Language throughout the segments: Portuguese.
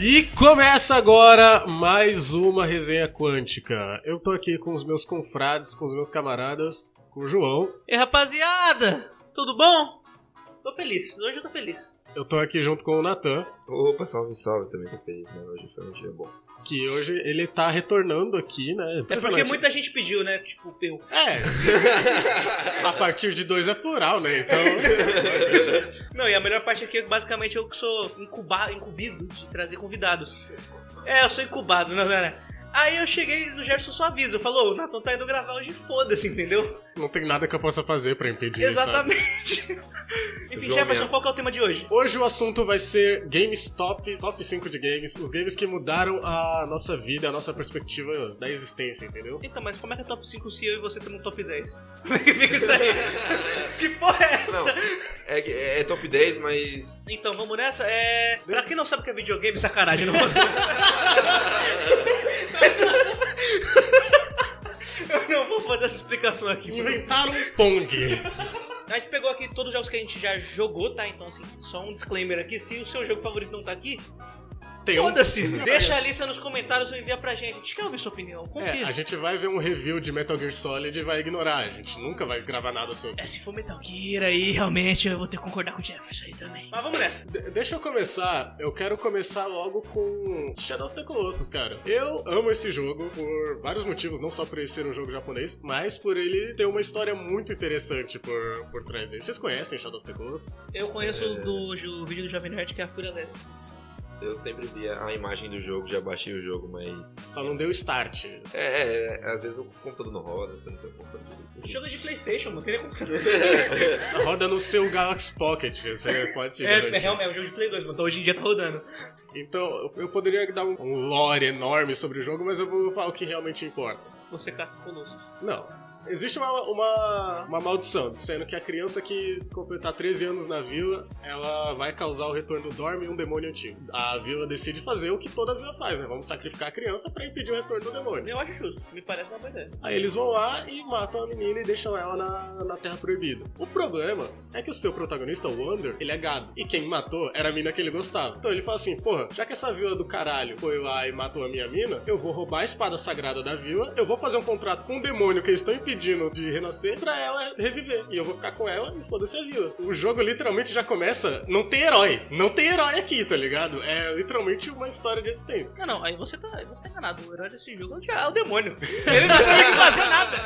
E começa agora mais uma resenha quântica. Eu tô aqui com os meus confrades, com os meus camaradas, com o João. E rapaziada, tudo bom? Tô feliz, hoje eu tô feliz. Eu tô aqui junto com o Natan, Opa, salve, salve, também tô feliz, né? Hoje foi um dia bom. que hoje ele tá retornando aqui, né? É porque muita gente pediu, né? Tipo, eu. É. A partir de dois é plural, né? Então. Não, e a melhor parte aqui é que basicamente eu que sou incuba, incumbido de trazer convidados. É, eu sou incubado, não, não, não. Aí eu cheguei no Gerson só aviso, falou, o Nathan tá indo gravar hoje, foda-se, entendeu? Não tem nada que eu possa fazer pra impedir isso. sabe? Exatamente. Enfim, Jefferson, qual que é o tema de hoje? Hoje o assunto vai ser games top, top 5 de games, os games que mudaram a nossa vida, a nossa perspectiva da existência, entendeu? Então, mas como é que é top 5 se eu e você estamos no top 10? Como é que fica isso aí? que porra é Não, essa? é, que- é top 10, mas. Então, vamos nessa. É... Pra quem não sabe o que é videogame, sacanagem, não vou... Eu não vou fazer essa explicação aqui. Inventaram um Pong. A gente pegou aqui todos os jogos que a gente já jogou, tá? Então, assim, só um disclaimer aqui. Se o seu jogo favorito não tá aqui, Tem um... foda-se. Deixa a lista nos comentários ou envia pra gente. A gente quer ouvir sua opinião. Confia. É, a gente vai ver um review de Metal Gear Solid e vai ignorar. A gente nunca vai gravar nada sobre. É, se for Metal Gear aí, realmente eu vou ter que concordar com o Jefferson aí também. Mas vamos nessa. De- deixa eu começar. Eu quero começar logo com Shadow of the Colossus, cara. Eu amo esse jogo por vários motivos, não só por ele ser um jogo japonês, mas por ele ter uma história muito interessante por, por trás dele. Vocês conhecem Shadow of the Colossus? Eu conheço É. do, do vídeo do Jovem Nerd que é a Fúria Leve. Eu sempre via a imagem do jogo, já baixei o jogo, mas. Só não deu start. É, é, é, às vezes o computador não roda, você não tem O jogo é de Playstation, não tem como... Roda no seu Galaxy Pocket, você pode É, é, garantir. realmente, é um jogo de Play 2, mas hoje em dia tá rodando. Então, eu- poderia dar um, um lore enorme sobre o jogo, mas eu vou falar o que realmente importa. Você caça colossos. Não. Existe uma, uma, uma maldição, dizendo que a criança que completar 13 anos na vila, ela vai causar o retorno do Dorme e um demônio antigo. A vila decide fazer o que toda vila faz, né? Vamos sacrificar a criança pra impedir o retorno do demônio. Eu acho justo, me parece uma boa ideia. Aí eles vão lá e matam a menina e deixam ela na, na Terra Proibida. O problema é que o seu protagonista, o Wander, ele é gado. E quem matou era a mina que ele gostava. Então ele fala assim: porra, já que essa vila do caralho foi lá e matou a minha mina, eu vou roubar a espada sagrada da vila, eu vou fazer um contrato com o demônio que eles estão impedindo de renascer pra ela reviver. E eu vou ficar com ela e foda-se a vila. O jogo literalmente já começa. Não tem herói. Não tem herói aqui, tá ligado? É literalmente uma história de existência. Não, não, aí você tá, você tá enganado. O herói desse jogo é o demônio. Ele não teve que fazer nada.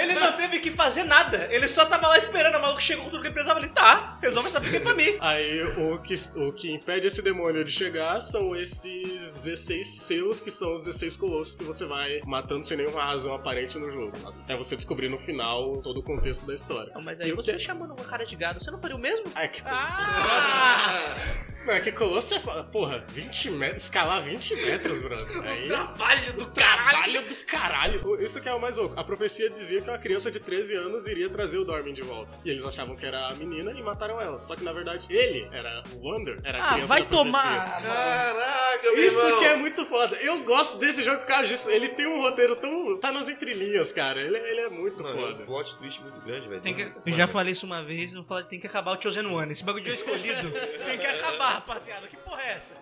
Ele não teve que fazer nada. Ele só tava lá esperando. O maluco chegou com tudo que ele precisava. Ele, tá, resolve essa briga pra mim. Aí o que, o que impede esse demônio de chegar são esses 16 selos que são os 16 colossos que você vai matando sem nenhuma razão aparente no jogo. Até você descobrir no final todo o contexto da história. Não, mas E aí o você que- chamando uma cara de gado, você não faria o mesmo? Ah, é que Ah! Não, é que colosso é. Porra, 20 metros. Escalar 20 metros, brother. Aí. Trabalho do caralho! Trabalho do caralho! Isso que é o mais louco. A profecia dizia que uma criança de 13 anos iria trazer o Dormin de volta. E eles achavam que era a menina e mataram ela. Só que na verdade ele era o Wander, era a Ah, criança vai tomar! Caraca, meu Isso irmão. que é muito foda. Eu gosto desse jogo por causa disso. Ele tem um roteiro tão. tá nas entrelinhas, cara. Ele, ele é muito Mano, é um foda. plot twist muito grande, velho. Que, eu já falei isso uma vez, eu falei tem que acabar o Chosen One. Esse bagulho de eu escolhido tem que acabar, rapaziada. Que porra é essa?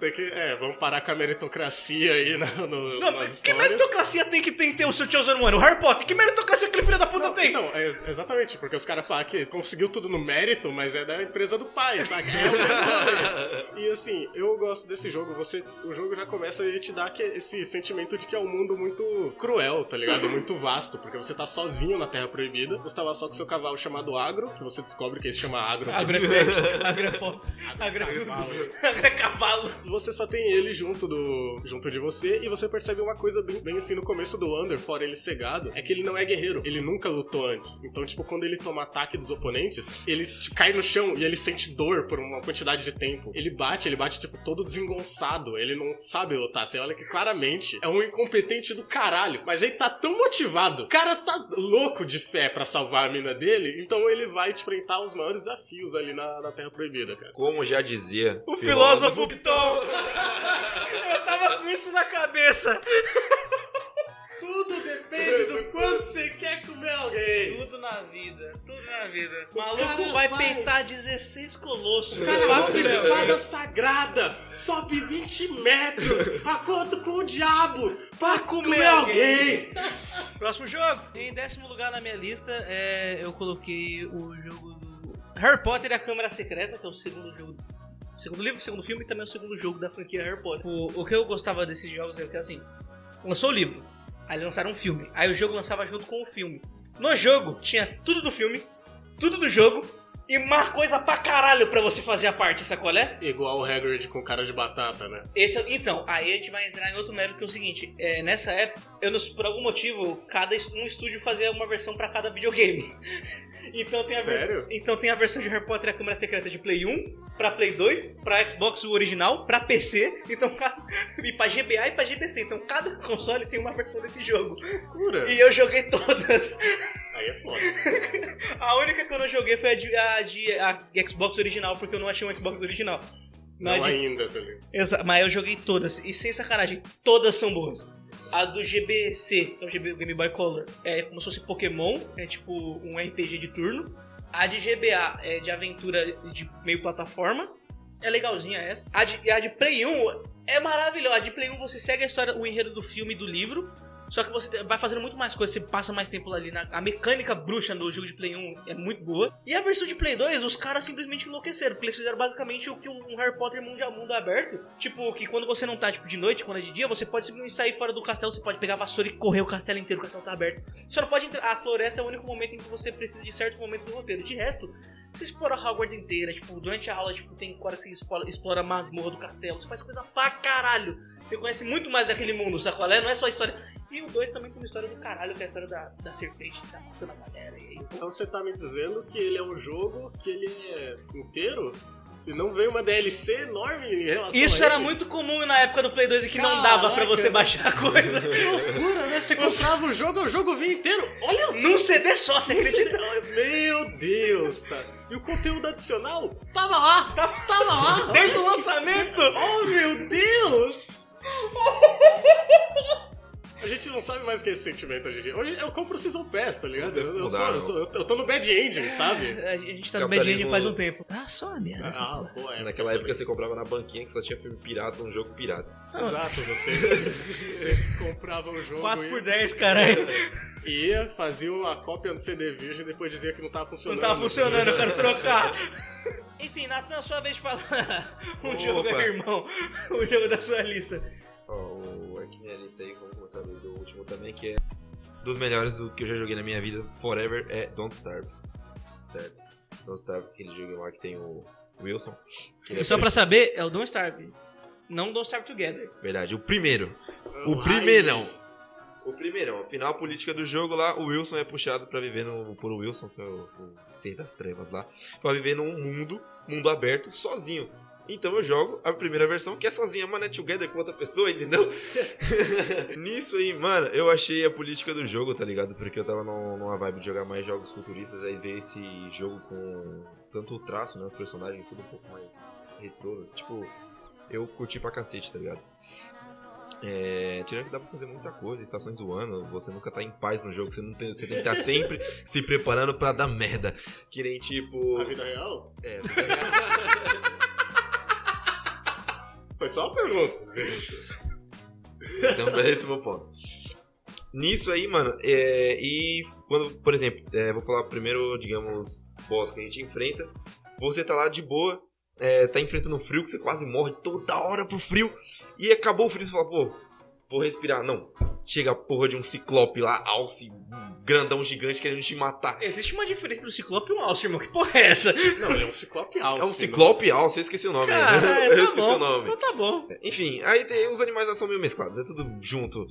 Tem que. É, vamos parar com a meritocracia aí na, no, Não, nas mas que histórias. meritocracia tem que, tem que ter o seu Chosen One? O Harry Potter, que meritocracia aquele filho da puta Não, tem? Então, é, ex- exatamente, porque os caras falam que conseguiu tudo no mérito, mas é da empresa do pai, sabe? É e assim, eu gosto desse jogo. Você, o jogo já começa a te dar que- esse sentimento de que é um mundo muito cruel, tá ligado? Muito vasto, porque você tá sozinho na Terra Proibida. Você tá lá só com seu cavalo chamado Agro, que você descobre que ele se chama Agro. Agro é agro é agro é agro é cavalo. Você só tem ele junto do junto de você e você percebe uma coisa bem, bem assim no começo do Under, fora ele cegado, é que ele não é guerreiro, ele nunca lutou antes. Então, tipo, quando ele toma ataque dos oponentes, ele cai no chão e ele sente dor por uma quantidade de tempo. Ele bate, ele bate tipo todo desengonçado, ele não sabe lutar. Você olha que claramente é um incompetente do caralho, mas ele tá tão motivado. O cara tá louco de fé pra salvar a mina dele, então ele vai enfrentar os maiores desafios ali na, na Terra Proibida, cara. Como já dizia O filósofo Piton. Eu tava com isso na cabeça. Tudo depende do quanto você quer comer alguém. Tudo na vida, tudo na vida. O maluco cara vai, vai- peitar 16 colossos. O cara reto. espada sagrada, sobe 20 metros, acordo com o diabo pra comer, comer alguém. Próximo jogo. Em décimo lugar na minha lista, é, eu coloquei o jogo do Harry Potter e a Câmara Secreta, que é o segundo jogo. Segundo livro, segundo filme e também o segundo jogo da franquia Harry Potter. O, o que eu gostava desses jogos é que assim, lançou o livro, aí lançaram um filme, aí o jogo lançava junto com o filme. No jogo tinha tudo do filme, tudo do jogo e mais coisa pra caralho pra você fazer a parte, sabe é? Igual o Hagrid com cara de batata, né? Esse, é- então, aí a gente vai entrar em outro mérito que é o seguinte: é, nessa época, eu, não- por algum motivo, cada es- um estúdio fazia uma versão pra cada videogame. então, tem a ver- Sério? então tem a versão de Harry Potter e a Câmara Secreta de Play 1, pra Play 2, pra Xbox o original, pra PC, então, ca- e pra GBA e pra GPC. Então cada console tem uma versão desse jogo. Cura. E eu joguei todas. Aí é foda. A única que eu não joguei foi a de, a de a Xbox original, porque eu não achei um Xbox original. Não Mas de- ainda, tá ligado? Mas eu joguei todas, e sem sacanagem, todas são boas. A do GBC, que é o GB Game Boy Color, é como se fosse Pokémon, é tipo um RPG de turno. A de GBA é de aventura de meio plataforma, é legalzinha essa. A de, a de Play 1 é maravilhosa. A de Play 1 você segue a história, o enredo do filme e do livro. Só que você vai fazendo muito mais coisas, você passa mais tempo ali. Na, a mecânica bruxa do jogo de Play 1 é muito boa. E a versão de Play 2, os caras simplesmente enlouqueceram. Porque eles fizeram basicamente o que um Harry Potter mundo, mundo aberto. Tipo, que quando você não tá tipo, de noite, quando é de dia, você pode simplesmente sair fora do castelo, você pode pegar a vassoura e correr o castelo inteiro, o castelo tá aberto. Só não pode entrar. A floresta é o único momento em que você precisa de certos momentos do roteiro. De resto, você explora Hogwarts inteira, tipo, durante a aula, tipo, tem hora que você explora, explora a masmorra do castelo, você faz coisa pra caralho. Você conhece muito mais daquele mundo, sacolé? Não é só a história. E o 2 também tem uma história do caralho, que é a história da, da serpente que tá matando a galera. E aí, Então você tá me dizendo que ele é um jogo que ele é inteiro e não veio uma DLC enorme em relação Isso a era ele? muito comum na época do Play 2 e que não dava pra Caraca. você baixar a coisa. Que loucura, né? Você comprava o jogo, o jogo vinha inteiro. Olha Num CD só, você acredita? Meu Deus, cara. E o conteúdo adicional tava lá, tava lá. Desde o lançamento! Oh, meu Deus! A gente não sabe mais o que é esse sentimento hoje em dia. Hoje eu compro o Season Pass, tá ligado? Eu, eu, sou- eu, sou- eu tô no bad ending, sabe? A gente tá no Bad End Capitalismo- faz um tempo. Ah, só a merda. Ah, pô, é. Naquela época você comprava na banquinha que só tinha filme pirata, um jogo pirata. Exato, você, você comprava um jogo 4 e por 10, caralho. ia, fazia uma cópia no CD virgem e depois dizia que não tava Não funcionando. tava funcionando, eu quero trocar. Enfim, Nathan, é sua vez de falar um Opa. jogo irmão. O jogo da sua lista. O aqui minha lista aí, vamos começar do do último também, que é dos melhores do que eu já joguei na minha vida, forever, é Don't Starve. Certo? Don't Starve, aquele jogo lá que tem o Wilson. E é só pra saber, é o Don't Starve. Não Don't Starve Together. Verdade, o primeiro. O Raiz. primeirão. O primeirão, final política do jogo lá, o Wilson é puxado pra viver no. por o Wilson, que é o, o ser das trevas lá, pra viver num mundo, mundo aberto, sozinho. Então eu jogo a primeira versão, que é sozinha, mano, é together com outra pessoa, entendeu? Nisso aí, mano, eu achei a política do jogo, tá ligado? Porque eu tava num- numa vibe de jogar mais jogos futuristas, aí ver esse jogo com tanto o traço, né? Os personagens, tudo um pouco mais retrô. Tipo, eu curti pra cacete, tá ligado? É, tirando que dá pra fazer muita coisa, estações do ano, você nunca tá em paz no jogo, você, não tem, você tem que estar sempre se preparando pra dar merda. Que nem tipo. Na vida real? É, Foi só uma pergunta. então, esse é o meu ponto. Nisso aí, mano, é, e quando, por exemplo, é, vou falar primeiro, digamos, boss que a gente enfrenta, você tá lá de boa, é, tá enfrentando um frio que você quase morre toda hora pro frio, e acabou o frio, você fala, pô, vou respirar. Não, chega a porra de um ciclope lá, alce, grandão gigante querendo te matar. Existe uma diferença entre o Ciclope e o Alce, irmão. Que porra é essa? Não, ele é um ciclope alce. É um ciclope alce, eu esqueci o nome. Ah, né? é, eu tá esqueci bom. o nome. Então tá bom. Enfim, aí tem, os animais são meio mesclados, é tudo junto.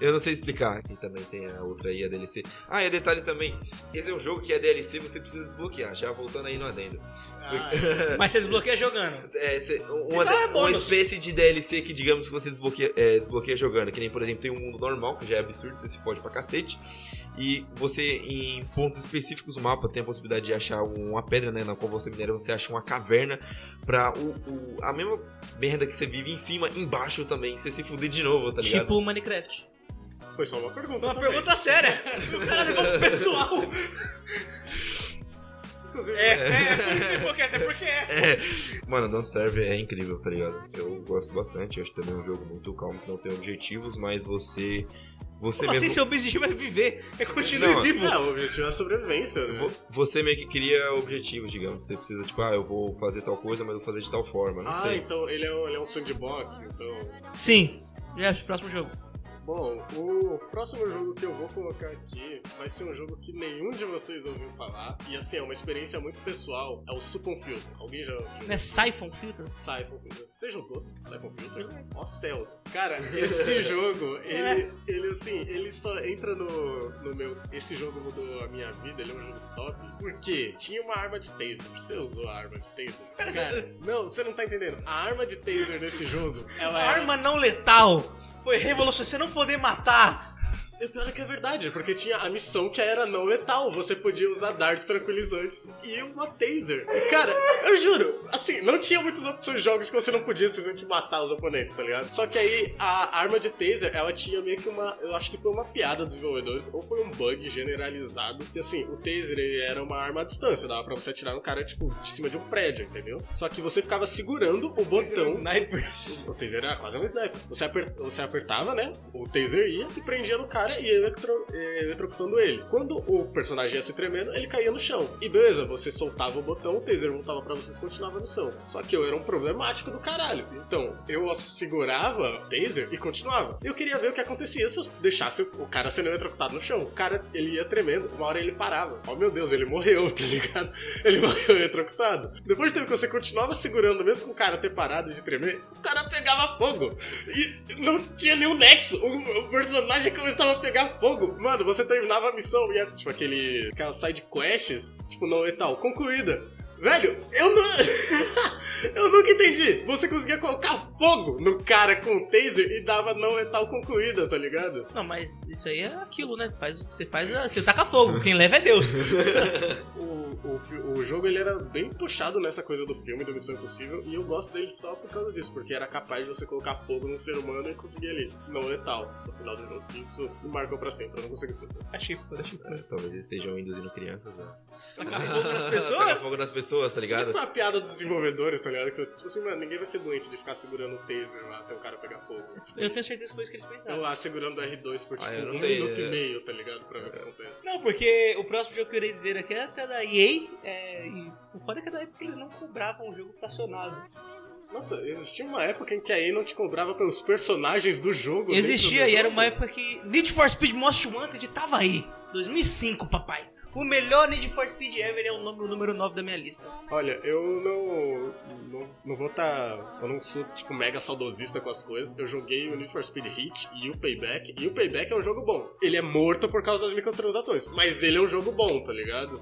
Eu não sei explicar. E também tem a outra aí, a DLC. Ah, e detalhe também: esse é um jogo que é DLC, você precisa desbloquear. Já voltando aí no adendo. Ah, Mas você desbloqueia jogando. É, cê- uma, Então é uma espécie de DLC que, digamos, que você desbloqueia, é, desbloqueia jogando. Que nem, por exemplo, tem um mundo normal, que já é absurdo, você se pode pra cacete. E você, em pontos específicos do mapa, tem a possibilidade de achar uma pedra, né? Na qual você minera, você acha uma caverna pra o, o- a mesma merda que você vive em cima, embaixo também. Você se fuder de novo, tá ligado? Tipo o Minecraft. Foi só uma pergunta. Uma também. pergunta séria. O cara levou pro pessoal. Inclusive, É, é, por isso que ficou quieto, é porque é. É. Mano, Don't Serve é incrível, tá ligado? Eu gosto bastante. Eu acho também um jogo muito calmo, que não tem objetivos, mas você. Você Como assim, mesmo. seu objetivo é viver? É continuar Não, vivo. É, o objetivo é a sobrevivência, né? vo- Você meio que cria objetivos, digamos. Você precisa, tipo, ah, eu vou fazer tal coisa, mas eu vou fazer de tal forma. Não Ah, sei. então ele é, um, ele é um sandbox, então... Sim. Já, próximo jogo. Bom, o próximo jogo que eu vou colocar aqui vai ser um jogo que nenhum de vocês ouviu falar. E assim, é uma experiência muito pessoal. É o Supon Filter. Alguém já ouviu? Não é Siphon Filter? Siphon Filter. Você jogou Siphon Filter? Ó céus. Cara, esse jogo, ele, ele assim, ele só entra no, no meu... Esse jogo mudou a minha vida, ele é um jogo top. Porque tinha uma arma de taser. Você usou a arma de taser? Cara, não, você não tá entendendo. A arma de taser nesse jogo, ela era... Arma não letal foi revolucionário. Você não poder matar. E o pior é que é verdade, porque tinha a missão que era não letal. Você podia usar darts tranquilizantes e uma taser. E, cara, eu juro, assim, não tinha muitas opções de jogos que você não podia simplesmente matar os oponentes, tá ligado? Só que aí a arma de taser, ela tinha meio que uma. Eu acho que foi uma piada dos desenvolvedores, ou foi um bug generalizado. Que assim, o taser ele era uma arma à distância, dava pra você atirar no cara, tipo, de cima de um prédio, entendeu? Só que você ficava segurando o botão. Sniper. O taser era quase um sniper. Você, aper- você apertava, né? O taser ia e prendia no cara e eletro- eletrocutando ele. Quando o personagem ia se tremendo, ele caía no chão. E beleza, você soltava o botão, o taser voltava pra vocês e continuava no chão. Só que eu era um problemático do caralho. Então, eu segurava o taser e continuava. Eu queria ver o que acontecia se eu deixasse o cara sendo eletrocutado no chão. O cara, ele ia tremendo, uma hora ele parava. Oh meu Deus, ele morreu, tá ligado? Ele morreu eletrocutado. Depois de tempo que você continuava segurando, mesmo com o cara ter parado de tremer, o cara pegava fogo. E não tinha nenhum nexo. O, o personagem começava a pegar fogo. Mano, você terminava a missão e era tipo aquele. aquelas side quests, tipo, não letal, concluída. Velho, eu não. eu nunca entendi. Você conseguia colocar fogo no cara com o taser e dava não letal concluída, tá ligado? Não, mas isso aí é aquilo, né? Faz, você faz. Você taca fogo. Quem leva é Deus. O, o, o jogo ele era bem puxado nessa coisa do filme, do Missão Impossível, e eu gosto dele só por causa disso, porque era capaz de você colocar fogo num ser humano e conseguir ele não letal no final do jogo. Isso me marcou pra sempre, eu não consigo esquecer. Achei foda, achei É, talvez eles estejam induzindo crianças a Tacar fogo nas pessoas? fogo nas pessoas, tá ligado? Foi a piada dos desenvolvedores, tá ligado? Que, tipo assim, mano, ninguém vai ser doente de ficar segurando o taser lá até o cara pegar fogo. Eu tenho certeza que foi isso que eles pensaram. lá segurando o R2 por tipo Ah, eu não um sei, minuto é. e meio, tá ligado? Pra ver o que acontece. Não, porque o próximo jogo que eu irei dizer aqui é até da EA. É, e o foda é que da época eles não cobravam o jogo fracionado. Nossa, existia uma época em que a EA não te cobrava pelos personagens do jogo. Existia, do e era jogo? uma época que Need for Speed Most Wanted tava aí. 2005, papai. O melhor Need for Speed ever é o, nome, o número 9 da minha lista. Olha, eu não, não, não vou estar. eu não sou, tipo, mega saudosista com as coisas. Eu joguei o Need for Speed Hit e o Payback. E o Payback é um jogo bom. Ele é morto por causa das microtransações. Mas ele é um jogo bom, tá ligado?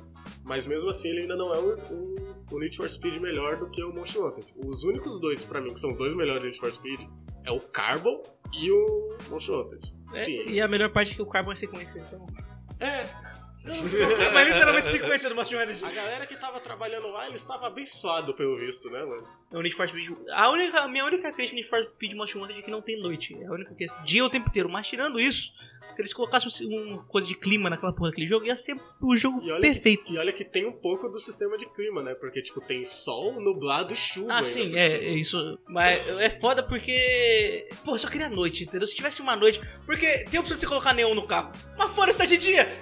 Mas mesmo assim, ele ainda não é o, o, o Need for Speed melhor do que o Most Wanted. Os únicos dois, pra mim, que são os dois melhores Need for Speed é o Carbon e o Most Wanted. Sim. É, e a melhor parte é que o Carbon é sequência, então. É. Mas literalmente sequência do Most Wanted. A galera que tava trabalhando lá, ele estava abençoado pelo visto, né, mano? O Need for Speed. A, única, a minha única crítica no Need for Speed Most Wanted é que não tem noite. É a única que é dia o tempo inteiro. Mas tirando isso, se eles colocassem um, um coisa de clima naquela porra daquele jogo, ia ser o jogo E perfeito. Que, e olha que tem um pouco do sistema de clima, né? Porque, tipo, tem sol, nublado e chuva. Ah, sim, é, é isso. Mas é foda porque. Pô, eu só queria noite, entendeu? Se tivesse uma noite. Porque tem a opção de você colocar neon no carro. Mas fora está de dia!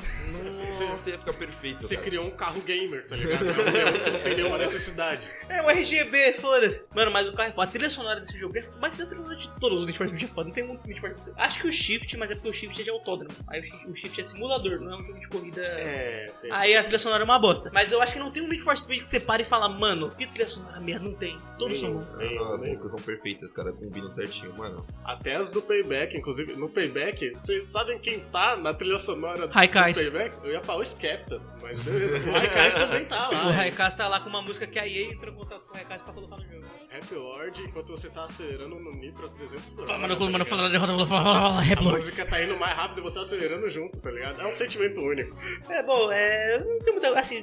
Nossa, ia ficar perfeito, Você cara. criou um carro gamer, tá ligado? Não tem, não tem nenhuma necessidade. É um RGB, foda-se. Mano, mas o carro é foda. A trilha sonora desse jogo é. Mas a trilha sonora de todos os Need for Speed é foda. Não tem muito Need for Speed. Acho que o Shift, mas é porque o Shift é de autódromo. Aí o Shift- é simulador, não é um jogo de corrida. É, tem. Aí a trilha sonora é uma bosta. Mas eu acho que não tem um Need for Speed que você para e fala, mano, que trilha sonora merda, não tem. Todos são bons. as músicas são perfeitas, cara. Combinam certinho, mano. Até as do Payback, inclusive, no Payback, vocês sabem quem tá na trilha sonora do. Payback? Eu ia falar o Skepta, mas beleza. O Raikais também tá lá. O Raikais tá lá com uma música que a EA entrou em contato com o Raikais pra colocar no Happy Lord enquanto você tá acelerando no nitro a 300 por hora. Mano, tá mano, fala derrota, fala, fala, fala, A música tá indo mais rápido e você acelerando junto, tá ligado? É um sentimento único. É, bom, é. Não tem muita. Assim,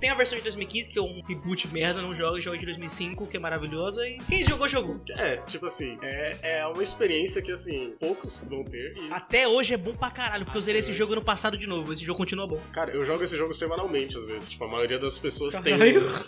tem a versão de 2015, que é um reboot merda, não joga, joga de 2005, que é maravilhosa, e quem jogou, jogou. É, tipo assim, é, é uma experiência que, assim, poucos vão ter. E, Até hoje é bom pra caralho, porque eu zerei Até esse hoje. jogo no passado de novo. Esse jogo continua bom. cara, eu jogo esse jogo semanalmente, às vezes. Tipo, a maioria das pessoas tem,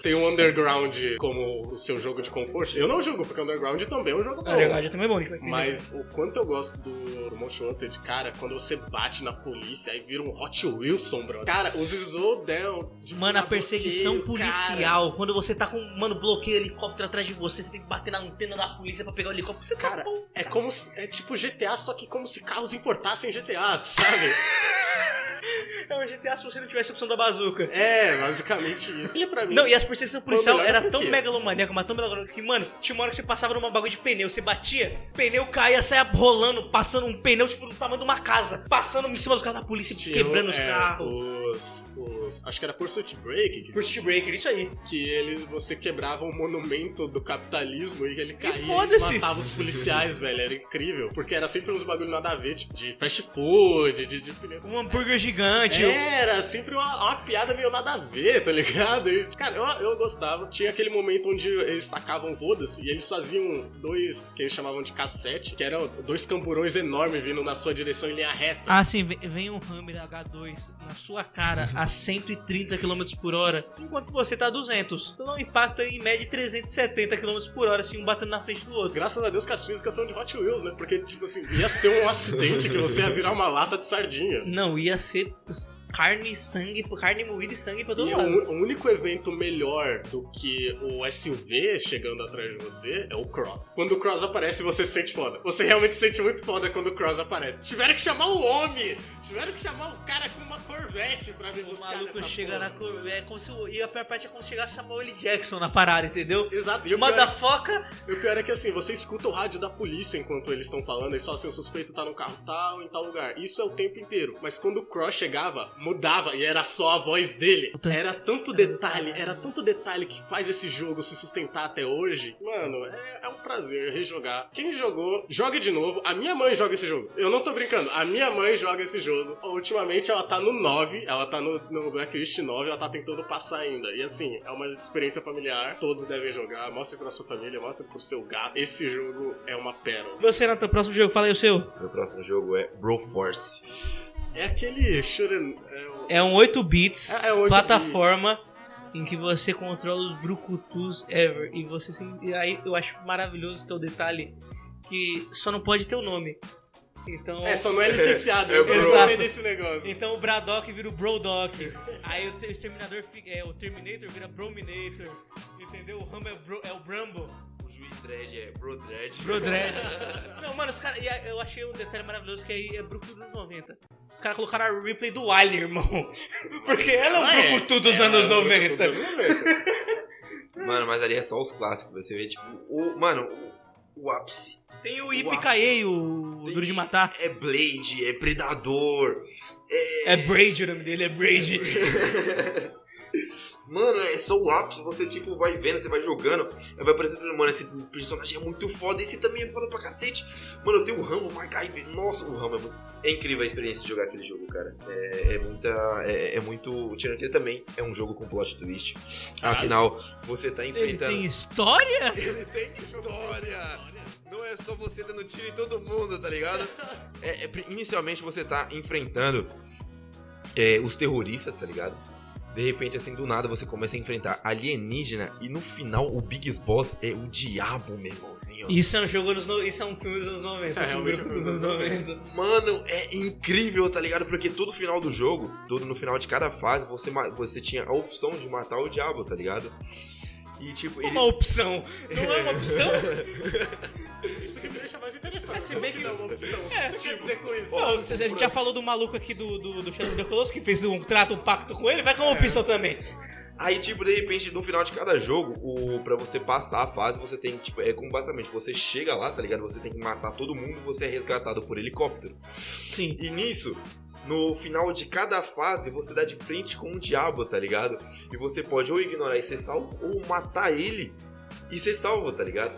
tem um Underground como o seu jogo de conforto. Eu não jogo, porque Underground também é um jogo bom. Verdade, também é bom, gente Mas o quanto eu gosto do, do Monster Hunter, cara, quando você bate na polícia, aí vira um Hot Wilson, bro. Cara, os Slowdown. de Mano, a perseguição bloqueio, policial, quando você tá com, mano, bloqueio helicóptero atrás de você, você tem que bater na antena da polícia pra pegar o helicóptero. Você Cara, tá bom. é como se, é tipo GTA, só que como se carros importassem GTA, sabe? É um GTA se você não tivesse a opção da bazuca. é, basicamente isso. E pra mim, Não, e as perseguição policial era tão megalomaníaca, mas tão megalomaníaca que, mano, tinha uma hora que você passava numa bagulho de pneu, você batia, pneu caía, saia rolando, passando um pneu, tipo, do tamanho de uma casa, passando em cima dos carros da polícia, tinha, quebrando os é, carros. Os, os- acho que era Pursuit Break, que, First Breaker, isso aí. que ele, você quebrava um monumento do capitalismo e ele caía e foda-se! matava os policiais, velho. Era incrível. Porque era sempre uns bagulho nada a ver, tipo, de fast food, de, de pneu. Um hambúrguer gigante. Era sempre uma, uma piada meio nada a ver, tá ligado? E, cara, eu, eu gostava. Tinha aquele momento onde eles sacavam foda-se e eles faziam dois, que eles chamavam de cassete, que eram dois camburões enormes vindo na sua direção em linha reta. Ah, sim, vem, um Hammer H2 na sua cara a 130 km por hora, enquanto você tá a 200. Então dá impacto aí, em média 370 km por hora, assim, um batendo na frente do outro. Graças a Deus que as físicas são de Hot Wheels, né? Porque, tipo assim, ia ser um acidente que você ia virar uma lata de sardinha. Não, ia ser carne e sangue, carne moída e sangue pra todo E lado. o, único evento melhor do que o SUV chegando atrás de você é o Cross. Quando o Cross aparece, você se sente foda. Você realmente se sente muito foda quando o Cross aparece. Tiveram que chamar o homem! Tiveram que chamar o cara com uma Corvette pra vir O maluco chega porra. na curva, é como se. o- E a pior parte é como se chegasse Samuel L. Jackson na parada, entendeu? Exato. E o Uma pior, da foca. e o pior é que assim, você escuta o rádio da polícia enquanto eles estão falando, e só assim, o suspeito tá no carro tal, em tal lugar. Isso é o tempo inteiro. Mas quando o Cross chegava, mudava e era só a voz dele. Era tanto detalhe, era tanto detalhe que faz esse jogo se sustentar até hoje. Mano, é, é um prazer rejogar. Quem jogou, jogue de novo. A minha mãe joga esse jogo. Eu não tô brincando. A minha mãe joga esse jogo. Ultimamente ela tá no 9, ela tá no, no Blacklist 9, ela tá tentando passar ainda. E assim, é uma experiência familiar. Todos devem jogar. Mostre pra sua família, mostre pro seu gato. Esse jogo é uma pérola. Você, Nathan, próximo jogo, fala aí o seu. Meu próximo jogo é Broforce. É aquele shooter. É, o- É um 8 bits, É, é 8 plataforma, em que você controla os brucutus ever. E você se... e aí eu acho maravilhoso que é o detalhe que só não pode ter o nome. Então. É, só não é licenciado. É, eu é, gostei desse negócio. Então o Braddock vira o Brodok. Aí o ter- Exterminador fica. É, o Terminator vira Brominator. Entendeu? O Rambo é, é o Brumbo. O juiz Dredd é Bro Dredd. Brodred. Não, mano, os caras. e Eu achei um detalhe maravilhoso que aí é Brucutu dos anos 90. Os caras colocaram a replay do Wiley, irmão. Porque ela é Ah, o é. Brucutu dos É, anos é o 90. Brucutu dos 90. Mano, mas ali é só os clássicos. Você vê, tipo, o. Mano, o, o ápice. Tem o O Ipicaei, o Duro de Matar. É Blade, é Predador. É Braid o nome dele, é Braid. Mano, é só o ápice, você tipo vai vendo, você vai jogando, vai apresentando, mano, esse personagem é muito foda, esse também é foda pra cacete. Mano, eu tenho o Rambo, MacGyver, nossa, o Rambo é muito... É incrível a experiência de jogar aquele jogo, cara. É, é muita... É, é muito... O Tirante também é um jogo com plot twist. Afinal, você tá Ele enfrentando... tem história? Ele tem história! Não é só você dando tiro em todo mundo, tá ligado? É, é, inicialmente você tá enfrentando é, os terroristas, tá ligado? De repente, assim, do nada, você começa a enfrentar alienígena e no final o Big Boss é o diabo, meu irmãozinho. Isso é um jogo nos no... Isso é um filme dos anos 90. Isso é realmente um filme dos anos 90. Mano, é incrível, tá ligado? Porque todo final do jogo, todo no final de cada fase, você, você tinha a opção de matar o diabo, tá ligado? E tipo, ele. Uma opção. Não é uma opção? Isso que me deixa mais interessante. É, se bem Você que- dá uma opção. É, que você quer dizer com isso? Pô, a gente já falou do maluco aqui do, do, do Shadow of the Colossus que fez um trato, um pacto com ele, vai com uma opção também. Aí, tipo, de repente, no final de cada jogo, o, pra você passar a fase, você tem, tipo, é como basicamente, você chega lá, tá ligado? Você tem que matar todo mundo, você é resgatado por helicóptero. Sim. E nisso, no final de cada fase, você dá de frente com um diabo, tá ligado? E você pode ou ignorar e ser salvo, ou matar ele e você salva, tá ligado?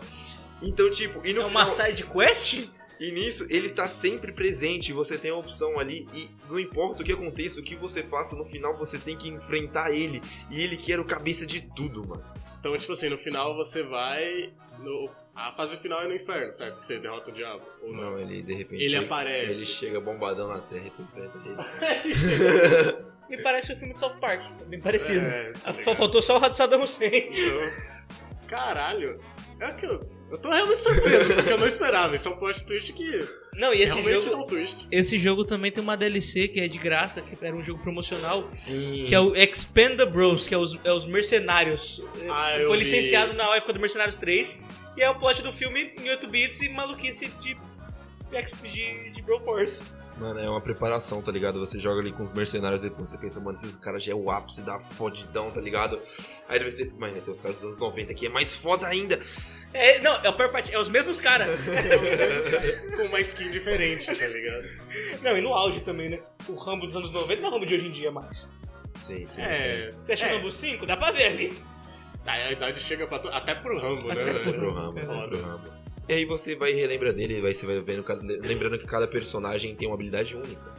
Então, tipo, e no É uma final, side quest? E nisso ele tá sempre presente, você tem a opção ali e não importa o que aconteça, o que você faça, no final você tem que enfrentar ele e ele que era o cabeça de tudo, mano. Então, tipo assim, no final você vai. No... A fase final é no inferno, certo? Que você derrota o diabo. Ou não? Não, ele de repente Ele chega- aparece. ele chega bombadão na terra e tu enfrenta ele. Me parece o filme de South Park. Bem parecido. É, tá Só faltou só o rato Saddam Hussein. Então, caralho. É que eu, tô realmente surpreso, porque eu não esperava. Esse é um plot twist que Não, e esse realmente jogo. dá um twist. Esse jogo também tem uma DLC que é de graça, que era um jogo promocional, Sim. que é o Expanda Bros, que é os, é os mercenários. Ah, É, eu Foi vi. licenciado na época do Mercenários 3. E é o plot do filme em 8 bits e maluquice de, de, de Bro Force. Mano, é uma preparação, tá ligado? Você joga ali com os mercenários depois você pensa, mano, esses caras já é o ápice da fodidão, tá ligado? Aí você, mas né, tem os caras dos anos 90 aqui, é mais foda ainda. É, não, é o pior parte, é os mesmos caras. Com uma skin diferente, tá ligado? não, e no auge também, né? O Rambo dos anos 90 não é o Rambo de hoje em dia mais. Sim, sim, É. Você acha é, o Rambo 5? Dá pra ver ali. A idade chega pra tu, até pro Rambo, Até né? pro Pro Rambo, Foda. pro Rambo. E aí você vai relembrar dele, vai, você vai vendo, cada- lembrando que cada personagem tem uma habilidade única.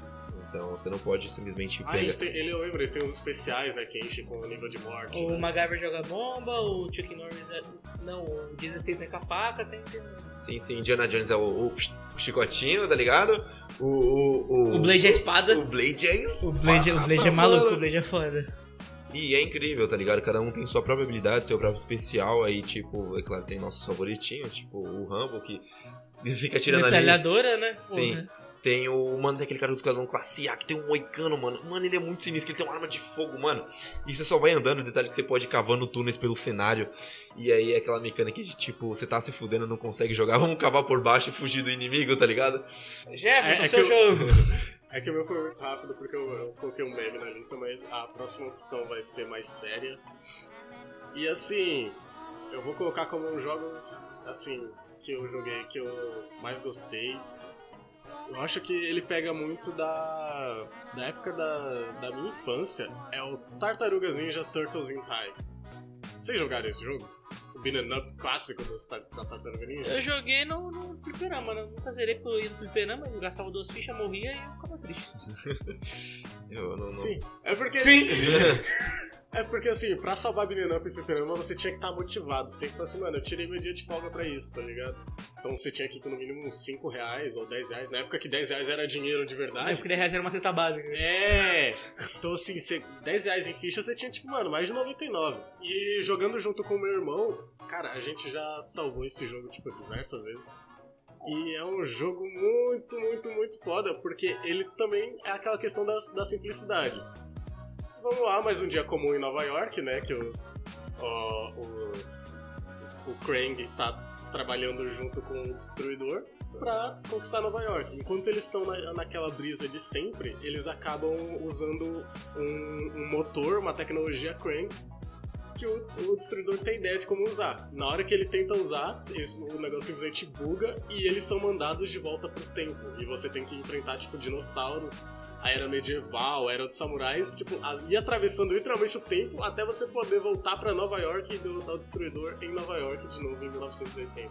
Então você não pode simplesmente Ah, pegar. eles têm, ele, eu lembro, eles têm uns especiais, né, que enchem com o nível de morte. O né? MacGyver joga bomba, o Chuck Norris é... Não, o Jason Statham é com a faca, tem... tem- Sim, sim, Indiana Jones é o, o, o chicotinho, tá ligado? O, o, O Blade é a espada. O Blade é O Blade, o espada, Blade é maluco, o Blade é foda. E é incrível, tá ligado? Cada um tem sua própria habilidade, seu próprio especial. Aí, tipo, é claro, tem nossos favoritinhos, tipo o Rambo, que fica tirando ali. Metralhadora, né? Sim. Porra. Tem o. Mano, tem aquele cara do esquadrão classe A que tem um moicano, mano. Mano, ele é muito sinistro, que ele tem uma arma de fogo, mano. E você só vai andando, detalhe que você pode ir cavando túneis pelo cenário. E aí é aquela mecânica de tipo, você tá se fudendo, não consegue jogar, vamos cavar por baixo e fugir do inimigo, tá ligado? Jefferson, É- é seu que eu- jogo. É que o meu foi muito rápido porque eu, eu coloquei um meme na lista, mas a próxima opção vai ser mais séria. E assim, eu vou colocar como um jogos assim que eu joguei que eu mais gostei. Eu acho que ele pega muito da, da época da, da minha infância. É o Tartarugas Ninja Turtles in Time. Vocês jogaram esse jogo? O Beaten Up clássico da Tartaruga Ninja? Eu joguei no, no fliperama, né? Nunca zerei eu ia no fliperama, eu gastava duas fichas, morria e eu ficava triste. Eu não. não... Sim. É porque. Sim. É porque assim, pra salvar Up e Fliperama, você tinha que estar motivado. Você tem que falar assim, mano, eu tirei meu dia de folga pra isso, tá ligado? Então você tinha que ir com no mínimo uns 5 reais ou 10 reais. Na época que 10 reais era dinheiro de Na verdade. época 10 reais era uma cesta básica. É! Então assim, você, 10 reais em ficha você tinha, tipo, mano, mais de 99. E jogando junto com o meu irmão, cara, a gente já salvou esse jogo, tipo, diversas vezes. E é um jogo muito, muito, muito foda, porque ele também é aquela questão da, da simplicidade. Vamos lá, mais um dia comum em Nova York, né? Que os. os, os- o Krang tá trabalhando junto com o Destruidor pra conquistar Nova York. Enquanto eles estão na, naquela brisa de sempre, eles acabam usando um, um motor, uma tecnologia Krang, que o, o Destruidor tem ideia de como usar. Na hora que ele tenta usar, o negócio simplesmente buga e eles são mandados de volta pro tempo. E você tem que enfrentar, tipo, dinossauros, a era medieval, a era dos samurais, tipo, a- ir atravessando literalmente o tempo até você poder voltar pra Nova York e derrotar o Destruidor em Nova York de novo em 1980.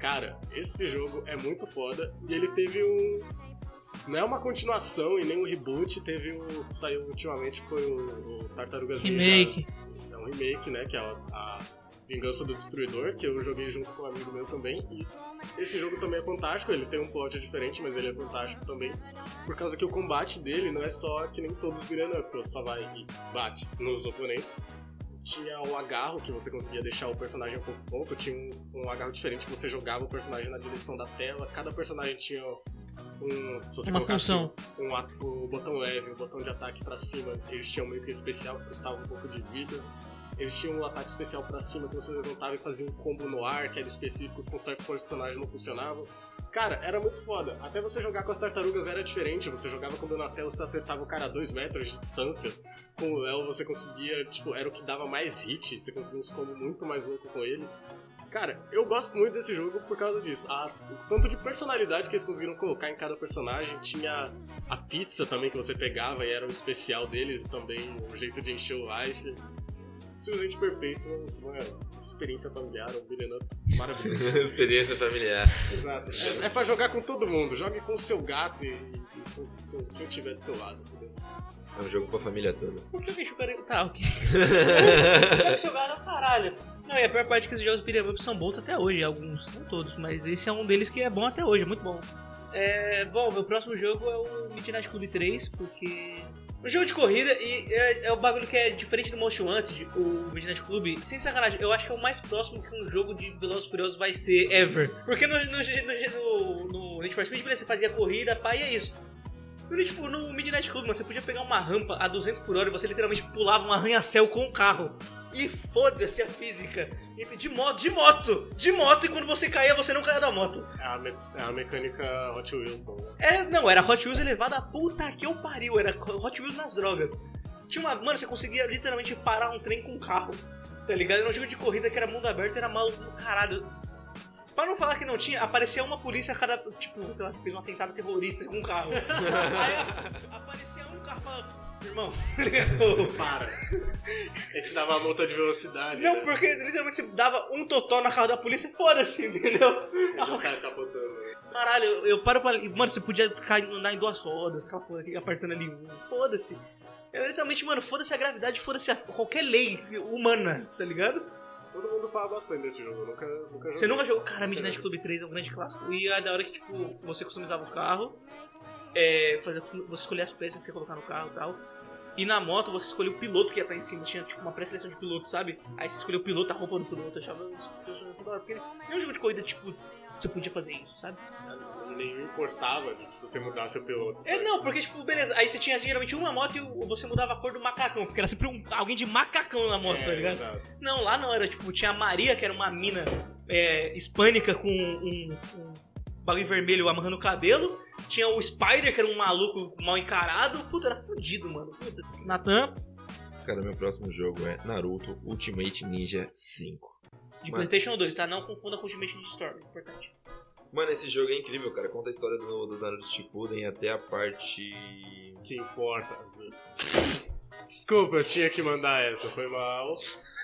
Cara, esse jogo é muito foda e ele teve um. Não é uma continuação e nem um reboot, teve o que saiu ultimamente, foi o, o Tartarugas Ninja. Remake. Um remake, né? Que é a, Vingança do Destruidor, que eu joguei junto com um amigo meu também. E esse jogo também é fantástico, ele tem um plot diferente, mas ele é fantástico também. Por causa que o combate dele não é só que nem todos os beat'em up, você só vai e bate nos oponentes. Tinha o agarro, que você conseguia deixar o personagem um pouco tonto, tinha um, um agarro diferente que você jogava o personagem na direção da tela. Cada personagem tinha um. Se você Uma função. um o botão leve, o botão de ataque pra cima, eles tinham meio que especial, que custava um pouco de vida. Eles tinham um ataque especial pra cima que você levantava e fazia um combo no ar, que era específico, com certos personagens não funcionavam. Cara, era muito foda. Até você jogar com as tartarugas era diferente. Você jogava com o Donatello, você acertava o cara a 2 metros de distância. Com o Léo você conseguia, tipo, era o que dava mais hit. Você conseguia uns combos muito mais louco com ele. Cara, eu gosto muito desse jogo por causa disso. A, o tanto de personalidade que eles conseguiram colocar em cada personagem. Tinha a pizza também que você pegava e era o especial deles e também o jeito de encher o life. Simplesmente perfeito. Uma experiência familiar, um beat'em up maravilhoso. Experiência familiar. Exato. É, é pra jogar com todo mundo. Jogue com o seu gato e, e com, com quem tiver do seu lado, entendeu? É um jogo pra família toda. Por que alguém jogaria. Tá, ok. Deve jogar no caralho. Não, e a pior parte é que esses jogos beat'em são bons até hoje, alguns, não todos, mas esse é um deles que é bom até hoje, é muito bom. É, bom, meu próximo jogo é o Midnight Club 3, porque. Um jogo de corrida e é, é o bagulho que é diferente do Most Wanted, o Midnight Club. Sem sacanagem, eu acho que é o mais próximo que um jogo de Velozes Furiosos vai ser ever. Porque no, no, no, no Need for Speed você fazia corrida, pá, e é isso. No, no Midnight Club, você podia pegar uma rampa a 200 por hora e você literalmente pulava um arranha-céu com o carro. E foda-se a física. De moto, de moto, de moto, e quando você caía, você não caía da moto. É a, me- é a mecânica Hot Wheels. né? É, não, era Hot Wheels elevado a puta que eu pariu, era Hot Wheels nas drogas. Tinha uma. Mano, você conseguia literalmente parar um trem com um carro. Tá ligado? Era um jogo de corrida que era mundo aberto, era maluco do caralho. Pra não falar que não tinha, aparecia uma polícia a cada. Tipo, sei lá, você fez um atentado terrorista com um carro. Aí aparecia um carro falando, irmão, Para. A gente dava uma multa de velocidade. Não, né? porque literalmente você dava um totó na carro da polícia, foda-se, entendeu? Já sai capotando. né? Caralho, eu, eu paro pra. Mano, você podia ficar andar em duas rodas, aquela porra aqui, apertando ali. Foda-se. Eu literalmente, mano, foda-se a gravidade, foda-se a- qualquer lei humana, tá ligado? Todo mundo fala bastante desse jogo. Eu nunca, nunca Você joguei. nunca jogou. Cara, Midnight Club 3 é um grande clássico. E é da hora que, tipo, você customizava o carro, é, você escolhia as peças que você ia colocar no carro e tal. E na moto você escolhia o piloto que ia estar em cima. Tinha tipo uma pré-seleção de piloto, sabe? Aí você escolheu o piloto, a roupa do piloto. Eu achava isso eu achava isso da hora. Porque nenhum jogo de corrida, tipo, você podia fazer isso, sabe? Nem importava tipo, se você mudasse o piloto. É, sabe? não, porque, tipo, beleza. Aí você tinha geralmente uma moto e você mudava a cor do macacão. Porque era sempre um, alguém de macacão na moto, É, tá ligado? exato. Não, lá não, era tipo, tinha a Maria, que era uma mina é, hispânica com um, um bagulho vermelho amarrando o cabelo. Tinha o Spider, que era um maluco mal encarado. Puta, era fudido, mano. Puta. Natan, Cara, meu próximo jogo é Naruto Ultimate Ninja 5. de Mano. PlayStation 2, tá? Não confunda com Ultimate Ninja Storm, importante. Mano, esse jogo é incrível, cara. Conta a história do, do Naruto Shippuden até a parte... Que importa. Desculpa, eu tinha que mandar essa, foi mal.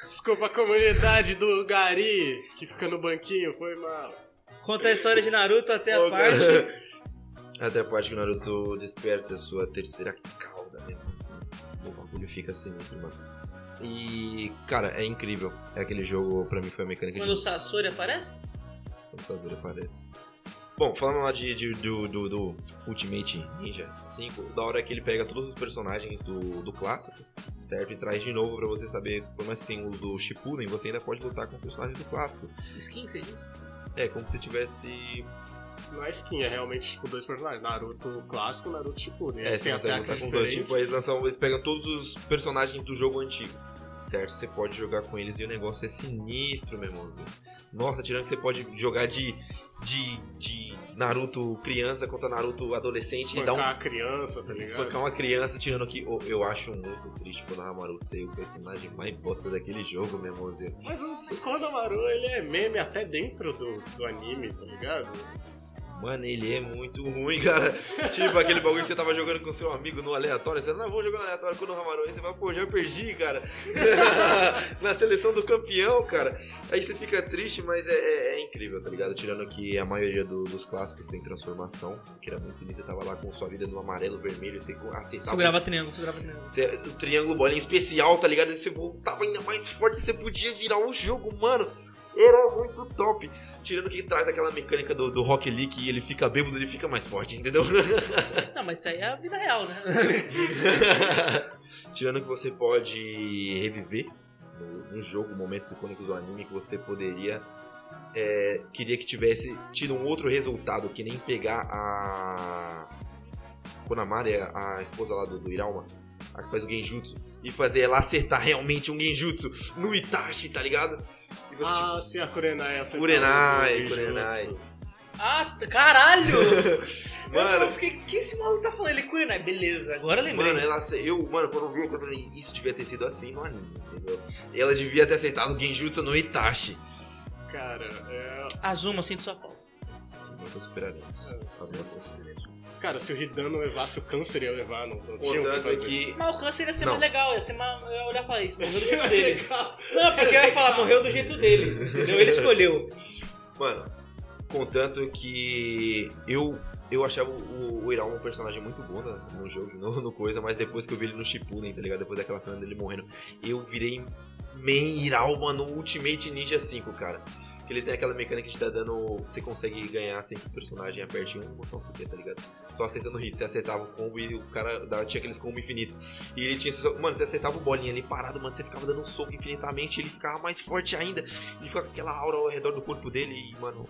Desculpa a comunidade do Gari, que fica no banquinho, foi mal. Conta a história de Naruto até a Ô, parte. cara. Até a parte que o Naruto desperta sua terceira cauda, né? Assim, o bagulho fica sinistro, mano. E, cara, é incrível. É aquele jogo, pra mim, foi a mecânica Quando o de Sasori aparece? O aparece. Bom, falando lá de, de- do, do, do Ultimate Ninja 5, da hora é que ele pega todos os personagens do, do clássico, certo? E traz de novo pra você saber, por mais que tenha os do Shippuden, você ainda pode lutar com personagens do clássico. Skin, você diz? É, como se tivesse Não é skin, é realmente tipo dois personagens. Naruto clássico, Naruto Shippuden. É, Eles você lutar com dois. Tipo, eles, lançam, eles pegam todos os personagens do jogo antigo. Certo? Você pode jogar com eles e o negócio é sinistro, meu irmãozinho. Nossa, tirando que você pode jogar de, de, de Naruto criança contra Naruto adolescente e dar Espancar um. a criança, tá ligado? Espancar uma criança tirando que eu, eu acho muito triste quando a Hamaru ser o personagem mais bosta daquele jogo, meu irmãozinho. Mas o Konohamaru, ele é meme até dentro do, do anime, tá ligado? Mano, ele é muito ruim, cara. tipo aquele bagulho que você tava jogando com seu amigo no aleatório. Você não, vou jogar no aleatório com o Hamaru. Aí você fala, pô, já perdi, cara. Na seleção do campeão, cara. Aí você fica triste, mas é, é- é incrível, tá ligado? Tirando que a maioria do- dos clássicos tem transformação. Que era muito sinistro. Você tava lá com sua vida no amarelo, vermelho. Você acertava Segurava triângulo, segurava triângulo. você, o triângulo bolinha especial, tá ligado? E você voltava ainda mais forte, você podia virar o jogo, mano. Era muito top. Tirando que traz aquela mecânica do, do Rock Lee que ele fica bêbado, ele fica mais forte, entendeu? Não, mas isso aí é a vida real, né? Tirando que você pode reviver no, no jogo momentos icônicos do anime que você poderia. é, queria que tivesse tido um outro resultado, que nem pegar a. Konamari, a esposa lá do, do Irauma, a que faz o Genjutsu, e fazer ela acertar realmente um Genjutsu no Itachi, tá ligado? Ah, sim, a Kurenai. essa Kurenai, Kurenai. Ah, caralho! Mano, eu fiquei, o que esse maluco tá falando? Ele Kurenai, beleza, agora eu lembrei. Mano, ela, eu, mano, quando eu vi, eu falei, isso devia ter sido assim no anime, entendeu? Ela devia ter acertado o Genjutsu no Itachi. Cara, é... Azuma, sinto sua falta. Sim, nunca superaremos É. as nossas Cara, se o Hidan não levasse, o câncer ia levar, não, não tinha o que fazer. que. Mas o câncer ia ser Não. mais legal, ia ser mais. Eu ia olhar falar isso, morreu do jeito dele. legal. Não, porque eu ia falar, morreu do jeito dele. Entendeu? Ele escolheu. Mano, contanto que eu. Eu achava o, o Irau um personagem muito bom no, no jogo, no, no coisa, mas depois que eu vi ele no Shippuden, tá ligado? Depois daquela cena dele morrendo, eu virei main Irau, mano, Ultimate Ninja 5, cara. Que ele tem aquela mecânica de tá dando. Você consegue ganhar sem que o personagem aperte um botão sequer, tá ligado? Só acertando hit. Você acertava o combo e o cara tinha aqueles combo infinito. E ele tinha. Mano, você acertava o bolinha ali parado, mano. Você ficava dando um soco infinitamente. Ele ficava mais forte ainda. Ele ficava com aquela aura ao redor do corpo dele. E, mano,